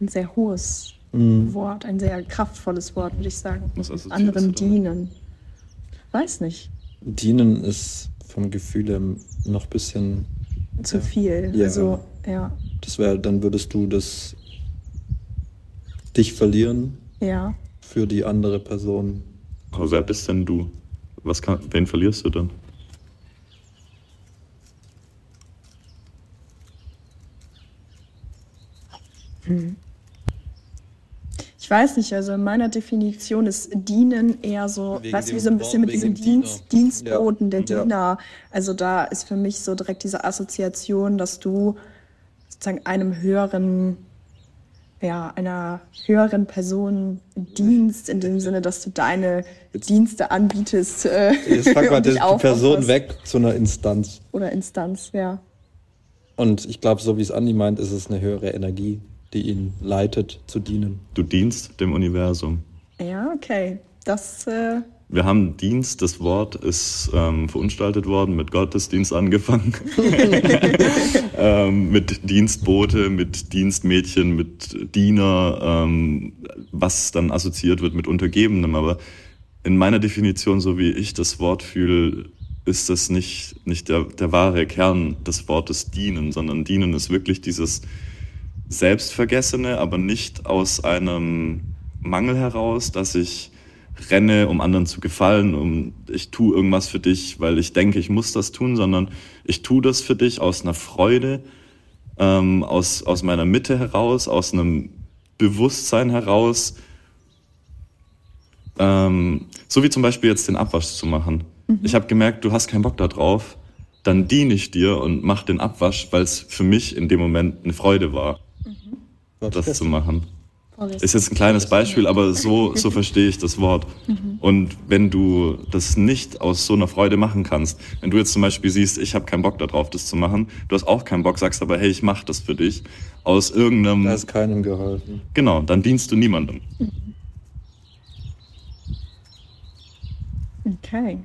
Speaker 3: ein sehr hohes mhm. Wort, ein sehr kraftvolles Wort, würde ich sagen. Was anderen dienen. Weiß nicht.
Speaker 2: Dienen ist vom Gefühl her noch ein bisschen
Speaker 3: zu viel. Ja. Also, ja.
Speaker 2: Das wäre, dann würdest du das dich verlieren.
Speaker 3: Ja.
Speaker 2: Für die andere Person.
Speaker 1: Aber wer bist denn du? Was kann, wen verlierst du dann?
Speaker 3: Hm. Ich weiß nicht, also in meiner Definition ist Dienen eher so, wegen weißt du, wie so ein bisschen mit diesem Dienst, Dienstboten, ja. der Diener. Also da ist für mich so direkt diese Assoziation, dass du sozusagen einem höheren, ja, einer höheren Person dienst, in dem Sinne, dass du deine Jetzt. Dienste anbietest.
Speaker 2: Äh, Jetzt pack mal die Person weg zu einer Instanz.
Speaker 3: Oder Instanz, ja.
Speaker 2: Und ich glaube, so wie es Andi meint, ist es eine höhere Energie die ihn leitet, zu dienen.
Speaker 1: Du dienst dem Universum.
Speaker 3: Ja, okay. Das. Äh
Speaker 1: wir haben Dienst, das Wort ist ähm, verunstaltet worden, mit Gottesdienst angefangen, ähm, mit Dienstbote, mit Dienstmädchen, mit Diener, ähm, was dann assoziiert wird mit Untergebenem. Aber in meiner Definition, so wie ich das Wort fühle, ist das nicht, nicht der, der wahre Kern des Wortes dienen, sondern dienen ist wirklich dieses Selbstvergessene, aber nicht aus einem Mangel heraus, dass ich renne, um anderen zu gefallen, um ich tue irgendwas für dich, weil ich denke, ich muss das tun, sondern ich tue das für dich aus einer Freude, ähm, aus, aus meiner Mitte heraus, aus einem Bewusstsein heraus. Ähm, so wie zum Beispiel jetzt den Abwasch zu machen. Mhm. Ich habe gemerkt, du hast keinen Bock darauf, dann diene ich dir und mach den Abwasch, weil es für mich in dem Moment eine Freude war das zu machen. Ist jetzt ein kleines Beispiel, aber so, so verstehe ich das Wort. Mhm. Und wenn du das nicht aus so einer Freude machen kannst, wenn du jetzt zum Beispiel siehst, ich habe keinen Bock darauf, das zu machen, du hast auch keinen Bock, sagst aber, hey, ich mache das für dich, aus irgendeinem...
Speaker 2: Da ist keinem geholfen.
Speaker 1: Genau, dann dienst du niemandem. Mhm.
Speaker 3: Okay.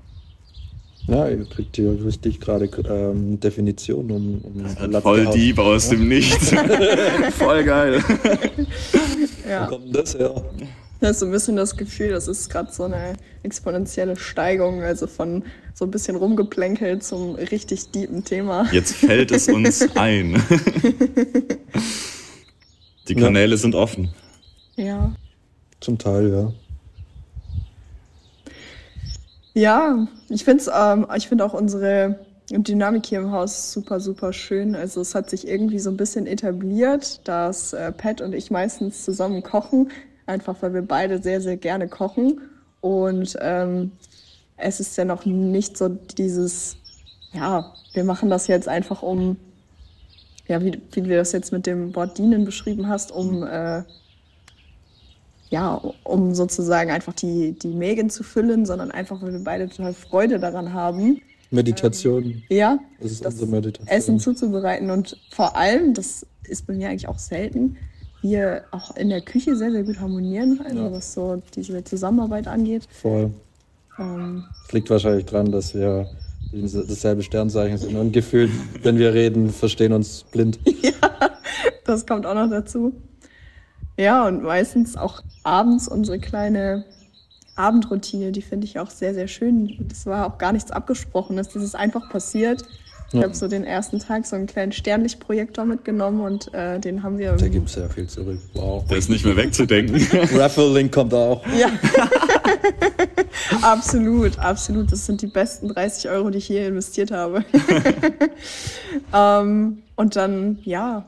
Speaker 2: Ja, ihr kriegt hier richtig gerade ähm, Definitionen. Um,
Speaker 1: um voll Dieb aus dem Nichts. voll geil.
Speaker 2: ja. Wo kommt denn das her?
Speaker 3: Da ist so ein bisschen das Gefühl, das ist gerade so eine exponentielle Steigung, also von so ein bisschen rumgeplänkelt zum richtig deepen Thema.
Speaker 1: Jetzt fällt es uns ein. Die Kanäle ja. sind offen.
Speaker 3: Ja.
Speaker 2: Zum Teil, ja.
Speaker 3: Ja, ich finde ähm, ich finde auch unsere Dynamik hier im Haus super, super schön. Also es hat sich irgendwie so ein bisschen etabliert, dass äh, Pat und ich meistens zusammen kochen, einfach weil wir beide sehr, sehr gerne kochen. Und ähm, es ist ja noch nicht so dieses, ja, wir machen das jetzt einfach um, ja, wie, wie du das jetzt mit dem Wort dienen beschrieben hast, um äh, ja, um sozusagen einfach die, die Mägen zu füllen, sondern einfach, weil wir beide total Freude daran haben.
Speaker 2: Meditation.
Speaker 3: Ähm, ja,
Speaker 2: das ist unsere Meditation.
Speaker 3: Essen zuzubereiten und vor allem, das ist bei mir eigentlich auch selten, wir auch in der Küche sehr, sehr gut harmonieren, also ja. was so diese Zusammenarbeit angeht.
Speaker 2: Voll. Ähm, das liegt wahrscheinlich dran, dass wir dasselbe Sternzeichen sind und gefühlt, wenn wir reden, verstehen uns blind.
Speaker 3: ja, das kommt auch noch dazu. Ja, und meistens auch abends unsere kleine Abendroutine, die finde ich auch sehr, sehr schön. Das war auch gar nichts Abgesprochenes, das ist einfach passiert. Ich ja. habe so den ersten Tag so einen kleinen Sternlichtprojektor mitgenommen und äh, den haben wir.
Speaker 2: Der gibt sehr viel zurück. Wow.
Speaker 1: Der ist nicht mehr wegzudenken.
Speaker 2: Raffle-Link kommt auch.
Speaker 3: Ja. absolut, absolut. Das sind die besten 30 Euro, die ich hier investiert habe. ähm, und dann, ja,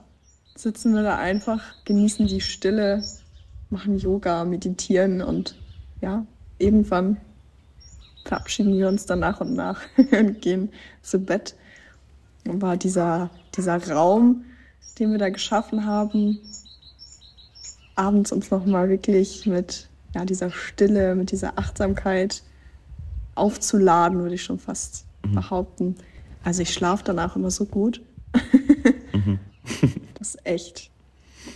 Speaker 3: sitzen wir da einfach, genießen die Stille, machen Yoga, meditieren und ja, irgendwann verabschieden wir uns dann nach und nach und gehen zu Bett. Und war dieser, dieser Raum, den wir da geschaffen haben, abends uns nochmal wirklich mit ja, dieser Stille, mit dieser Achtsamkeit aufzuladen, würde ich schon fast mhm. behaupten. Also ich schlafe danach immer so gut. mhm. Das ist echt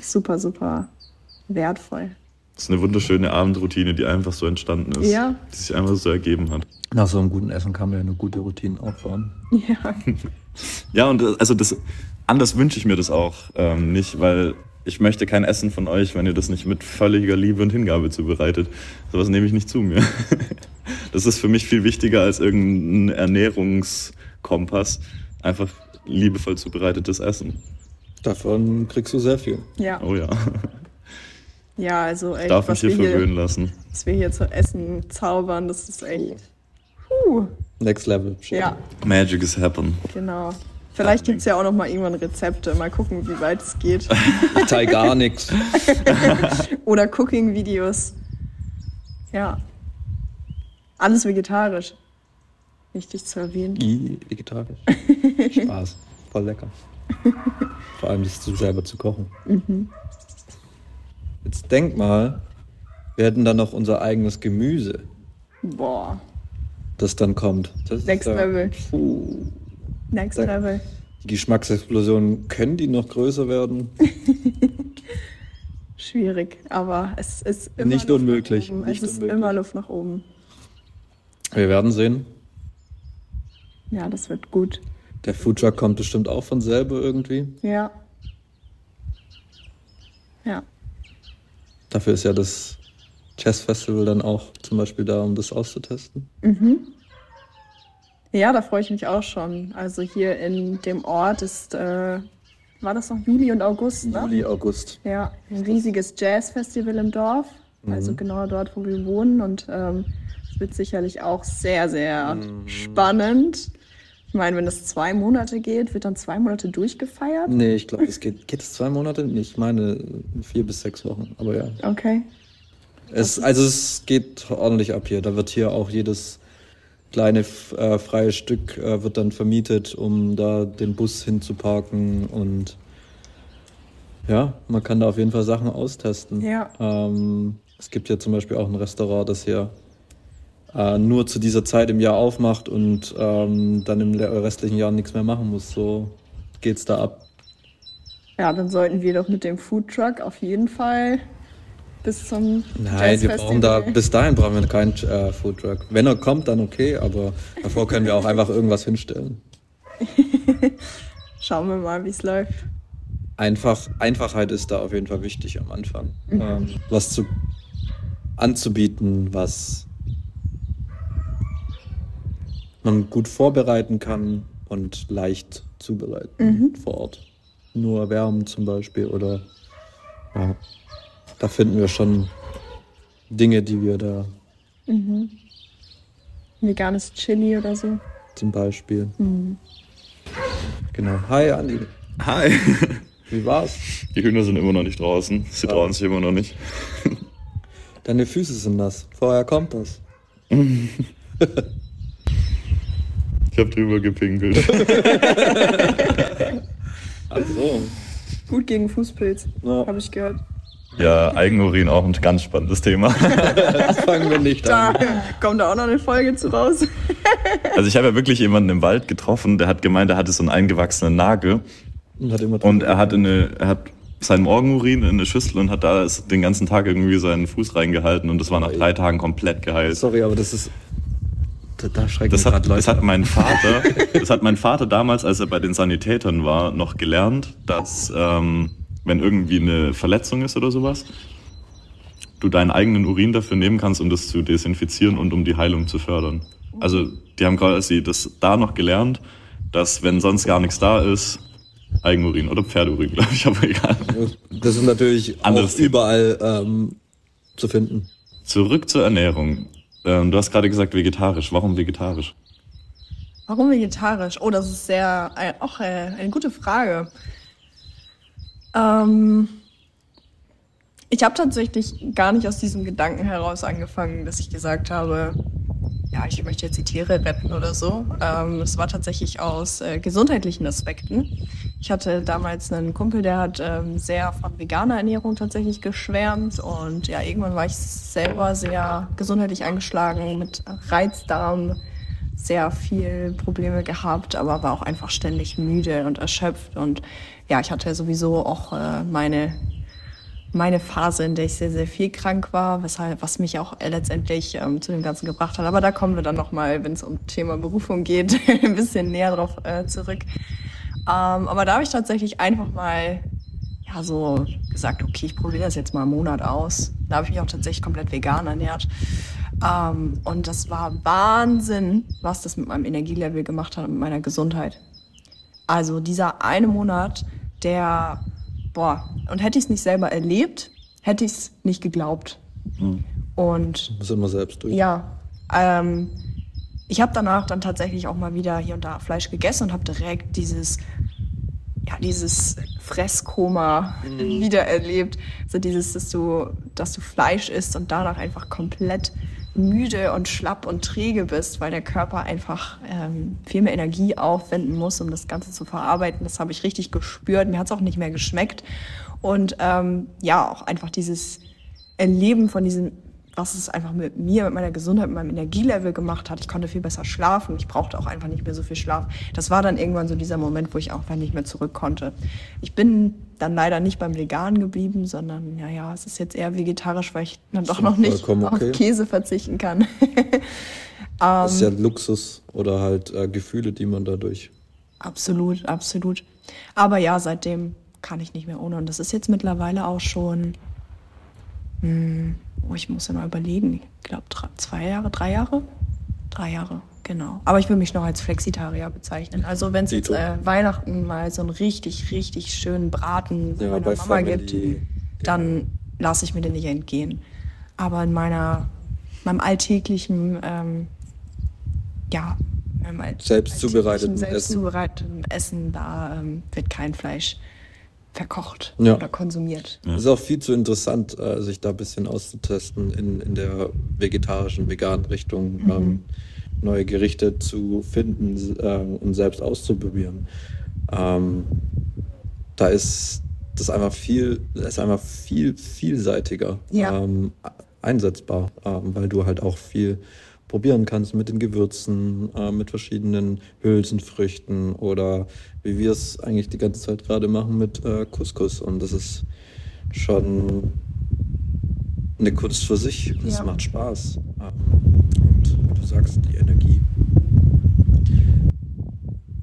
Speaker 3: super, super wertvoll.
Speaker 1: Das ist eine wunderschöne Abendroutine, die einfach so entstanden ist.
Speaker 3: Ja.
Speaker 1: Die sich einfach so ergeben hat.
Speaker 2: Nach so einem guten Essen kann man ja eine gute Routine aufbauen.
Speaker 3: Ja.
Speaker 1: ja, und also das, anders wünsche ich mir das auch ähm, nicht, weil ich möchte kein Essen von euch, wenn ihr das nicht mit völliger Liebe und Hingabe zubereitet. Sowas nehme ich nicht zu mir. Das ist für mich viel wichtiger als irgendein Ernährungskompass. Einfach liebevoll zubereitetes Essen.
Speaker 2: Davon kriegst du sehr viel.
Speaker 3: Ja.
Speaker 1: Oh ja.
Speaker 3: Ja, also
Speaker 1: echt, Darf mich hier verwöhnen hier, lassen.
Speaker 3: Was wir hier zu essen zaubern, das ist echt. Puh.
Speaker 2: Next Level.
Speaker 3: Schön. Ja.
Speaker 1: Magic is happen.
Speaker 3: Genau. Vielleicht gibt es ja auch noch mal irgendwann Rezepte. Mal gucken, wie weit es geht.
Speaker 2: Ich teile gar nichts.
Speaker 3: Oder Cooking-Videos. Ja. Alles vegetarisch. Wichtig zu erwähnen.
Speaker 2: I, vegetarisch. Spaß. Voll lecker. Vor allem das selber zu kochen. Mhm. Jetzt denk mal, wir hätten dann noch unser eigenes Gemüse.
Speaker 3: Boah.
Speaker 2: Das dann kommt. Das
Speaker 3: Next
Speaker 2: ist,
Speaker 3: Level. Puh. Next
Speaker 2: da,
Speaker 3: Level.
Speaker 2: Die Geschmacksexplosionen, können die noch größer werden?
Speaker 3: Schwierig, aber es ist immer
Speaker 2: nicht unmöglich.
Speaker 3: Nicht es ist
Speaker 2: unmöglich.
Speaker 3: immer Luft nach oben.
Speaker 2: Wir werden sehen.
Speaker 3: Ja, das wird gut.
Speaker 2: Der Foodtruck kommt bestimmt auch von selber irgendwie.
Speaker 3: Ja. Ja.
Speaker 2: Dafür ist ja das Chess Festival dann auch zum Beispiel da, um das auszutesten.
Speaker 3: Mhm. Ja, da freue ich mich auch schon. Also hier in dem Ort ist, äh, war das noch Juli und August,
Speaker 2: ne? Juli, August.
Speaker 3: Ja, ein riesiges Jazz-Festival im Dorf. Also mhm. Also genau dort, wo wir wohnen. Und ähm, es ähm, wird sicherlich auch sehr, sehr mhm. spannend. Ich meine, wenn das zwei Monate geht, wird dann zwei Monate durchgefeiert?
Speaker 2: Nee, ich glaube, es geht. Geht es zwei Monate? Ich meine vier bis sechs Wochen, aber ja.
Speaker 3: Okay.
Speaker 2: Es, also es geht ordentlich ab hier. Da wird hier auch jedes kleine äh, freie Stück äh, wird dann vermietet, um da den Bus hinzuparken und ja, man kann da auf jeden Fall Sachen austesten.
Speaker 3: Ja.
Speaker 2: Ähm, es gibt ja zum Beispiel auch ein Restaurant, das hier äh, nur zu dieser Zeit im Jahr aufmacht und ähm, dann im restlichen Jahr nichts mehr machen muss. So geht's da ab.
Speaker 3: Ja, dann sollten wir doch mit dem Foodtruck auf jeden Fall bis zum
Speaker 2: Nein, wir brauchen da, bis dahin brauchen wir keinen äh, Foodtruck. Wenn er kommt, dann okay, aber davor können wir auch einfach irgendwas hinstellen.
Speaker 3: Schauen wir mal, wie es läuft.
Speaker 2: Einfach, Einfachheit ist da auf jeden Fall wichtig am Anfang. Mhm. Ähm, was zu anzubieten, was man gut vorbereiten kann und leicht zubereiten
Speaker 3: Mhm.
Speaker 2: vor Ort. Nur erwärmen zum Beispiel oder ja, da finden wir schon Dinge, die wir da
Speaker 3: Veganes Chili oder so.
Speaker 2: zum Beispiel.
Speaker 3: Mhm.
Speaker 2: Genau. Hi Andi,
Speaker 1: Hi.
Speaker 2: wie war's?
Speaker 1: Die Hühner sind immer noch nicht draußen. Sie trauen sich immer noch nicht.
Speaker 2: Deine Füße sind nass. Vorher kommt das.
Speaker 1: Ich habe drüber gepinkelt.
Speaker 2: Ach so.
Speaker 3: Gut gegen Fußpilz,
Speaker 2: Ja.
Speaker 3: habe ich gehört.
Speaker 1: Ja, Eigenurin auch ein ganz spannendes Thema.
Speaker 2: Fangen wir nicht
Speaker 3: Da
Speaker 2: an.
Speaker 3: kommt da auch noch eine Folge zu raus.
Speaker 1: Also ich habe ja wirklich jemanden im Wald getroffen, der hat gemeint, er hatte so einen eingewachsenen Nagel
Speaker 2: Und hat immer
Speaker 1: und er hat in eine, er hat seinen Morgenurin in eine Schüssel und hat da den ganzen Tag irgendwie seinen Fuß reingehalten und das war nach drei Tagen komplett geheilt.
Speaker 2: Sorry, aber das ist. Da, schrecken
Speaker 1: Das hat,
Speaker 2: Leute
Speaker 1: das hat mein Vater, das hat mein Vater damals, als er bei den Sanitätern war, noch gelernt, dass ähm, wenn irgendwie eine Verletzung ist oder sowas, du deinen eigenen Urin dafür nehmen kannst, um das zu desinfizieren und um die Heilung zu fördern. Also die haben quasi das da noch gelernt, dass wenn sonst gar nichts da ist, Eigenurin oder Pferdeurin, glaube ich, aber egal.
Speaker 2: Das ist natürlich
Speaker 1: Anderes
Speaker 2: überall ähm, zu finden.
Speaker 1: Zurück zur Ernährung. Ähm, du hast gerade gesagt vegetarisch. Warum vegetarisch?
Speaker 3: Warum vegetarisch? Oh, das ist sehr, äh, auch äh, eine gute Frage. Ähm, ich habe tatsächlich gar nicht aus diesem Gedanken heraus angefangen, dass ich gesagt habe, ja, ich möchte jetzt die Tiere retten oder so. Ähm, war tatsächlich aus äh, gesundheitlichen Aspekten. Ich hatte damals einen Kumpel, der hat ähm, sehr von veganer Ernährung tatsächlich geschwärmt und ja, irgendwann war ich selber sehr gesundheitlich angeschlagen mit Reizdarm, sehr viel Probleme gehabt, aber war auch einfach ständig müde und erschöpft und ja, ich hatte sowieso auch äh, meine meine Phase, in der ich sehr, sehr viel krank war, weshalb, was mich auch letztendlich ähm, zu dem Ganzen gebracht hat. Aber da kommen wir dann nochmal, wenn es um Thema Berufung geht, ein bisschen näher drauf äh, zurück. Ähm, aber da habe ich tatsächlich einfach mal ja, so gesagt, okay, ich probiere das jetzt mal einen Monat aus. Da habe ich mich auch tatsächlich komplett vegan ernährt. Ähm, und das war Wahnsinn, was das mit meinem Energielevel gemacht hat und mit meiner Gesundheit. Also dieser eine Monat, der, boah, und hätte ich es nicht selber erlebt, hätte ich es nicht geglaubt. Und
Speaker 2: Muss immer selbst durch.
Speaker 3: ja, ähm, ich habe danach dann tatsächlich auch mal wieder hier und da Fleisch gegessen und habe direkt dieses, ja, dieses Fresskoma wieder erlebt. So dieses, dass du, dass du Fleisch isst und danach einfach komplett müde und schlapp und träge bist, weil der Körper einfach ähm, viel mehr Energie aufwenden muss, um das Ganze zu verarbeiten. Das habe ich richtig gespürt. Mir hat es auch nicht mehr geschmeckt. Und ähm, ja, auch einfach dieses Erleben von diesem, was es einfach mit mir, mit meiner Gesundheit, mit meinem Energielevel gemacht hat. Ich konnte viel besser schlafen. Ich brauchte auch einfach nicht mehr so viel Schlaf. Das war dann irgendwann so dieser Moment, wo ich auch einfach nicht mehr zurück konnte. Ich bin dann leider nicht beim Vegan geblieben, sondern ja, ja, es ist jetzt eher vegetarisch, weil ich dann doch noch nicht
Speaker 2: okay.
Speaker 3: auf Käse verzichten kann.
Speaker 2: Das ist ja Luxus oder halt äh, Gefühle, die man dadurch.
Speaker 3: Absolut, absolut. Aber ja, seitdem kann ich nicht mehr ohne. Und das ist jetzt mittlerweile auch schon, hm, oh, ich muss ja mal überlegen, ich glaube zwei Jahre, drei Jahre? Drei Jahre, genau. Aber ich will mich noch als Flexitarier bezeichnen. Also wenn es jetzt äh, Weihnachten mal so einen richtig, richtig schönen Braten
Speaker 2: Ja,
Speaker 3: meiner Mama gibt,
Speaker 2: Family.
Speaker 3: dann lasse ich mir den nicht entgehen. Aber in meiner, meinem alltäglichen, ähm, ja, meinem all-
Speaker 2: Selbst zubereiteten
Speaker 3: alltäglichen, selbst
Speaker 2: Essen.
Speaker 3: zubereiteten Essen, da ähm, wird kein Fleisch verkocht
Speaker 2: Ja.
Speaker 3: oder konsumiert.
Speaker 2: Es ist auch viel zu interessant, äh, sich da ein bisschen auszutesten in, in der vegetarischen, veganen Richtung,
Speaker 3: Mhm.
Speaker 2: ähm, neue Gerichte zu finden äh, und selbst auszuprobieren. Ähm, da ist das einfach viel, das ist einfach viel vielseitiger
Speaker 3: Ja.
Speaker 2: ähm, einsetzbar, ähm, weil du halt auch viel probieren kannst mit den Gewürzen, äh, mit verschiedenen Hülsenfrüchten oder wie wir es eigentlich die ganze Zeit gerade machen mit äh, Couscous. Und das ist schon eine Kunst für sich. Und es
Speaker 3: Ja.
Speaker 2: macht Spaß. Ähm, und wie du sagst, die Energie.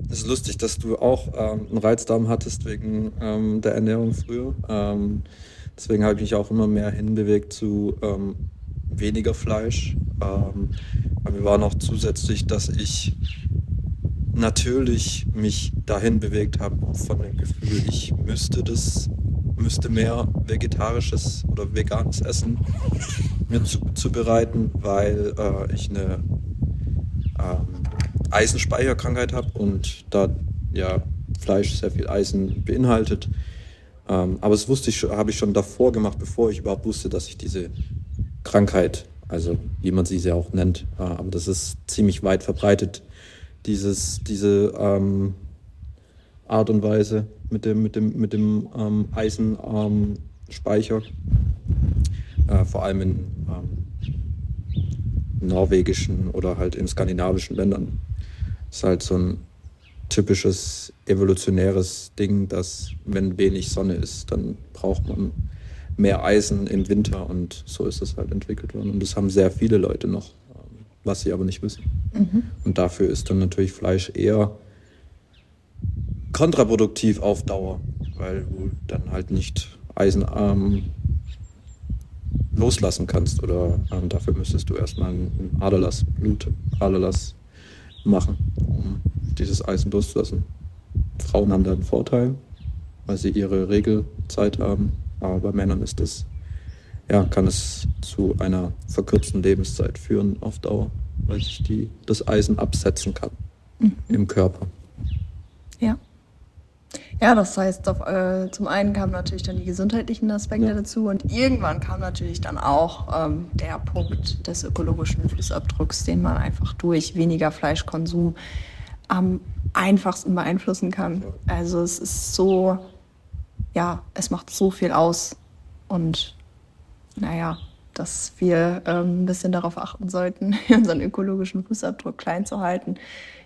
Speaker 2: Es ist lustig, dass du auch ähm, einen Reizdarm hattest wegen ähm, der Ernährung früher. Ähm, deswegen habe ich mich auch immer mehr hinbewegt zu ähm, weniger Fleisch. Ähm, aber mir war noch zusätzlich, dass ich natürlich mich dahin bewegt habe von dem Gefühl, ich müsste das, müsste mehr vegetarisches oder veganes Essen mir zu, zubereiten, weil äh, ich eine ähm, Eisenspeicherkrankheit habe und da ja Fleisch sehr viel Eisen beinhaltet. Ähm, aber das wusste ich, habe ich schon davor gemacht, bevor ich überhaupt wusste, dass ich diese Krankheit, also wie man sie ja auch nennt, aber das ist ziemlich weit verbreitet, dieses, diese ähm, Art und Weise mit dem, mit dem, mit dem ähm, Eisenspeicher. Äh, vor allem in ähm, norwegischen oder halt in skandinavischen Ländern. Ist halt so ein typisches evolutionäres Ding, dass wenn wenig Sonne ist, dann braucht man mehr Eisen im Winter und so ist es halt entwickelt worden. Und das haben sehr viele Leute noch, ähm, was sie aber nicht wissen. Mhm. Und dafür ist dann natürlich Fleisch eher kontraproduktiv auf Dauer, weil du dann halt nicht eisenarm loslassen kannst oder ähm, dafür müsstest du erstmal einen Aderlass, Blut, Aderlass machen, um dieses Eisen loszulassen. Frauen haben da einen Vorteil, weil sie ihre Regelzeit haben, aber bei Männern ist es, ja, kann es zu einer verkürzten Lebenszeit führen auf Dauer, weil sich die, das Eisen absetzen kann mhm. im Körper.
Speaker 3: Ja. Ja, das heißt, auf, äh, zum einen kamen natürlich dann die gesundheitlichen Aspekte ja. dazu und irgendwann kam natürlich dann auch ähm, der Punkt des ökologischen Fußabdrucks, den man einfach durch weniger Fleischkonsum am einfachsten beeinflussen kann. Also es ist so, ja, es macht so viel aus und naja, dass wir ähm, ein bisschen darauf achten sollten, unseren ökologischen Fußabdruck klein zu halten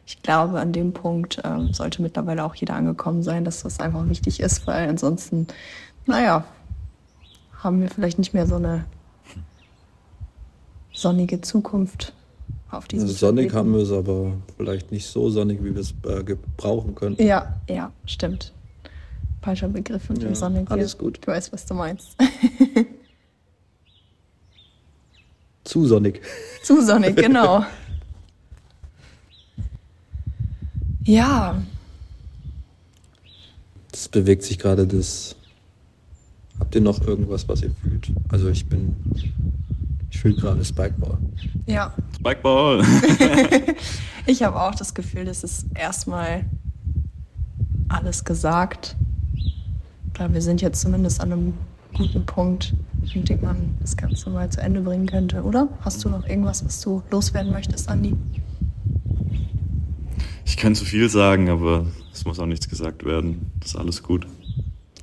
Speaker 3: ich glaube, an dem Punkt ähm, sollte mittlerweile auch jeder angekommen sein, dass das einfach wichtig ist, weil ansonsten, naja, haben wir vielleicht nicht mehr so eine sonnige Zukunft auf diesem
Speaker 2: Sonnig haben wir es, aber vielleicht nicht so sonnig, wie wir es äh, gebrauchen können.
Speaker 3: Ja, ja, stimmt. Falscher Begriff mit
Speaker 2: ja,
Speaker 3: dem Sonnig.
Speaker 2: Alles gut.
Speaker 3: Du weißt, was du meinst.
Speaker 2: Zu sonnig.
Speaker 3: Zu sonnig, genau. Ja.
Speaker 2: Es bewegt sich gerade das. Habt ihr noch irgendwas, was ihr fühlt? Also ich bin. Ich fühle gerade Spikeball.
Speaker 3: Ja.
Speaker 1: Spikeball!
Speaker 3: ich habe auch das Gefühl, das ist erstmal alles gesagt. Klar, wir sind jetzt zumindest an einem guten Punkt, in dem man das Ganze mal zu Ende bringen könnte, oder? Hast du noch irgendwas, was du loswerden möchtest, Andi?
Speaker 1: Ich kann zu viel sagen, aber es muss auch nichts gesagt werden. Das ist alles gut.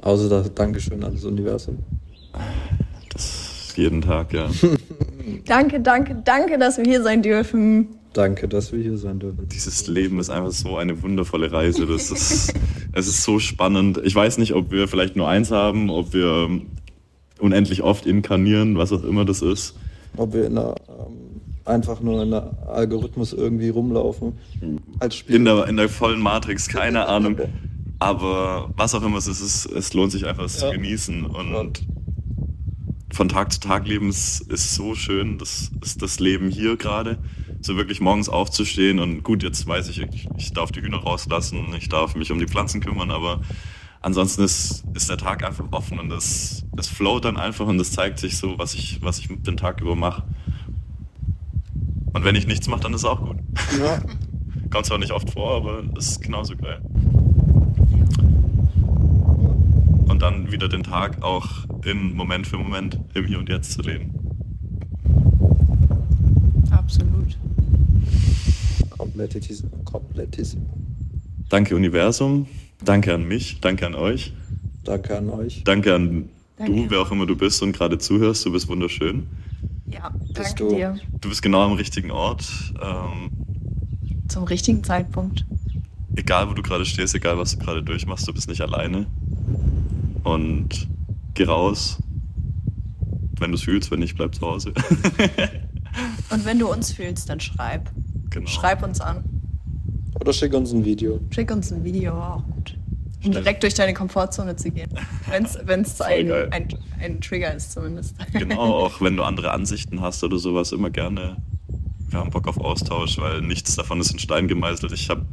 Speaker 2: Außer das Dankeschön an das Universum.
Speaker 1: Das jeden Tag, ja.
Speaker 3: danke, danke, danke, dass wir hier sein dürfen.
Speaker 2: Danke, dass wir hier sein dürfen.
Speaker 1: Dieses Leben ist einfach so eine wundervolle Reise. Das ist, es ist so spannend. Ich weiß nicht, ob wir vielleicht nur eins haben, ob wir unendlich oft inkarnieren, was auch immer das ist.
Speaker 2: Ob wir in einer ähm, einfach nur in der Algorithmus irgendwie rumlaufen.
Speaker 1: Als Spiel. In der, in der vollen Matrix, keine Ahnung. Aber was auch immer es ist, es lohnt sich einfach, es ja. zu genießen. Und von Tag zu Tag leben ist, ist so schön. Das ist das Leben hier gerade. So wirklich morgens aufzustehen und gut, jetzt weiß ich, ich, ich darf die Hühner rauslassen, ich darf mich um die Pflanzen kümmern, aber ansonsten ist, ist der Tag einfach offen und es, es float dann einfach und es zeigt sich so, was ich, was ich den Tag über mache. Und wenn ich nichts mache, dann ist es auch gut. Ja. Kommt zwar nicht oft vor, aber es ist genauso geil. Und dann wieder den Tag auch in Moment für Moment im Hier und Jetzt zu leben.
Speaker 3: Absolut.
Speaker 2: Komplettissimo. Komplettissimo.
Speaker 1: Danke Universum, danke an mich, danke an euch.
Speaker 2: Danke an euch.
Speaker 1: Danke an danke. du, wer auch immer du bist und gerade zuhörst, du bist wunderschön.
Speaker 3: Ja, danke du, dir.
Speaker 1: Du bist genau am richtigen Ort. Ähm,
Speaker 3: Zum richtigen Zeitpunkt.
Speaker 1: Egal, wo du gerade stehst, egal, was du gerade durchmachst, du bist nicht alleine. Und geh raus. Wenn du es fühlst, wenn nicht, bleib zu Hause.
Speaker 3: Und wenn du uns fühlst, dann schreib. Genau. Schreib uns an.
Speaker 2: Oder schick uns ein Video.
Speaker 3: Schick uns ein Video, auch gut. Um direkt durch deine Komfortzone zu gehen. Wenn es ein, ein, ein Trigger ist zumindest.
Speaker 1: Genau, auch wenn du andere Ansichten hast oder sowas, immer gerne. Wir haben Bock auf Austausch, weil nichts davon ist in Stein gemeißelt. Ich habe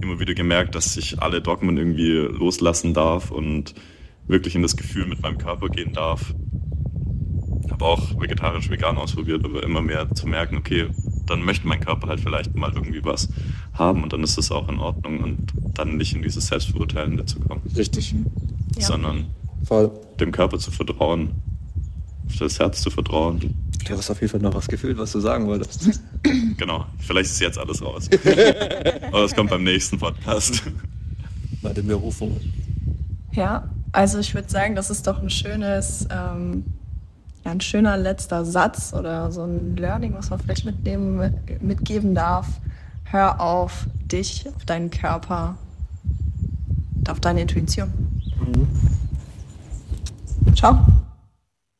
Speaker 1: immer wieder gemerkt, dass ich alle Dogmen irgendwie loslassen darf und wirklich in das Gefühl mit meinem Körper gehen darf. Habe auch vegetarisch, vegan ausprobiert, aber immer mehr zu merken, okay, dann möchte mein Körper halt vielleicht mal irgendwie was haben und dann ist das auch in Ordnung und dann nicht in dieses Selbstverurteilen dazu kommen.
Speaker 2: Richtig.
Speaker 1: Ja. Sondern
Speaker 2: Voll.
Speaker 1: dem Körper zu vertrauen, auf das Herz zu vertrauen.
Speaker 2: Du hast auf jeden Fall noch was gefühlt, was du sagen wolltest.
Speaker 1: Genau, vielleicht ist jetzt alles raus. Aber es kommt beim nächsten Podcast.
Speaker 2: Bei der Berufung.
Speaker 3: Ja, also ich würde sagen, das ist doch ein schönes, ähm, ja, ein schöner letzter Satz oder so ein Learning, was man vielleicht mitnehmen, mitgeben darf. Hör auf dich, auf deinen Körper, auf deine Intuition. Mhm. Ciao.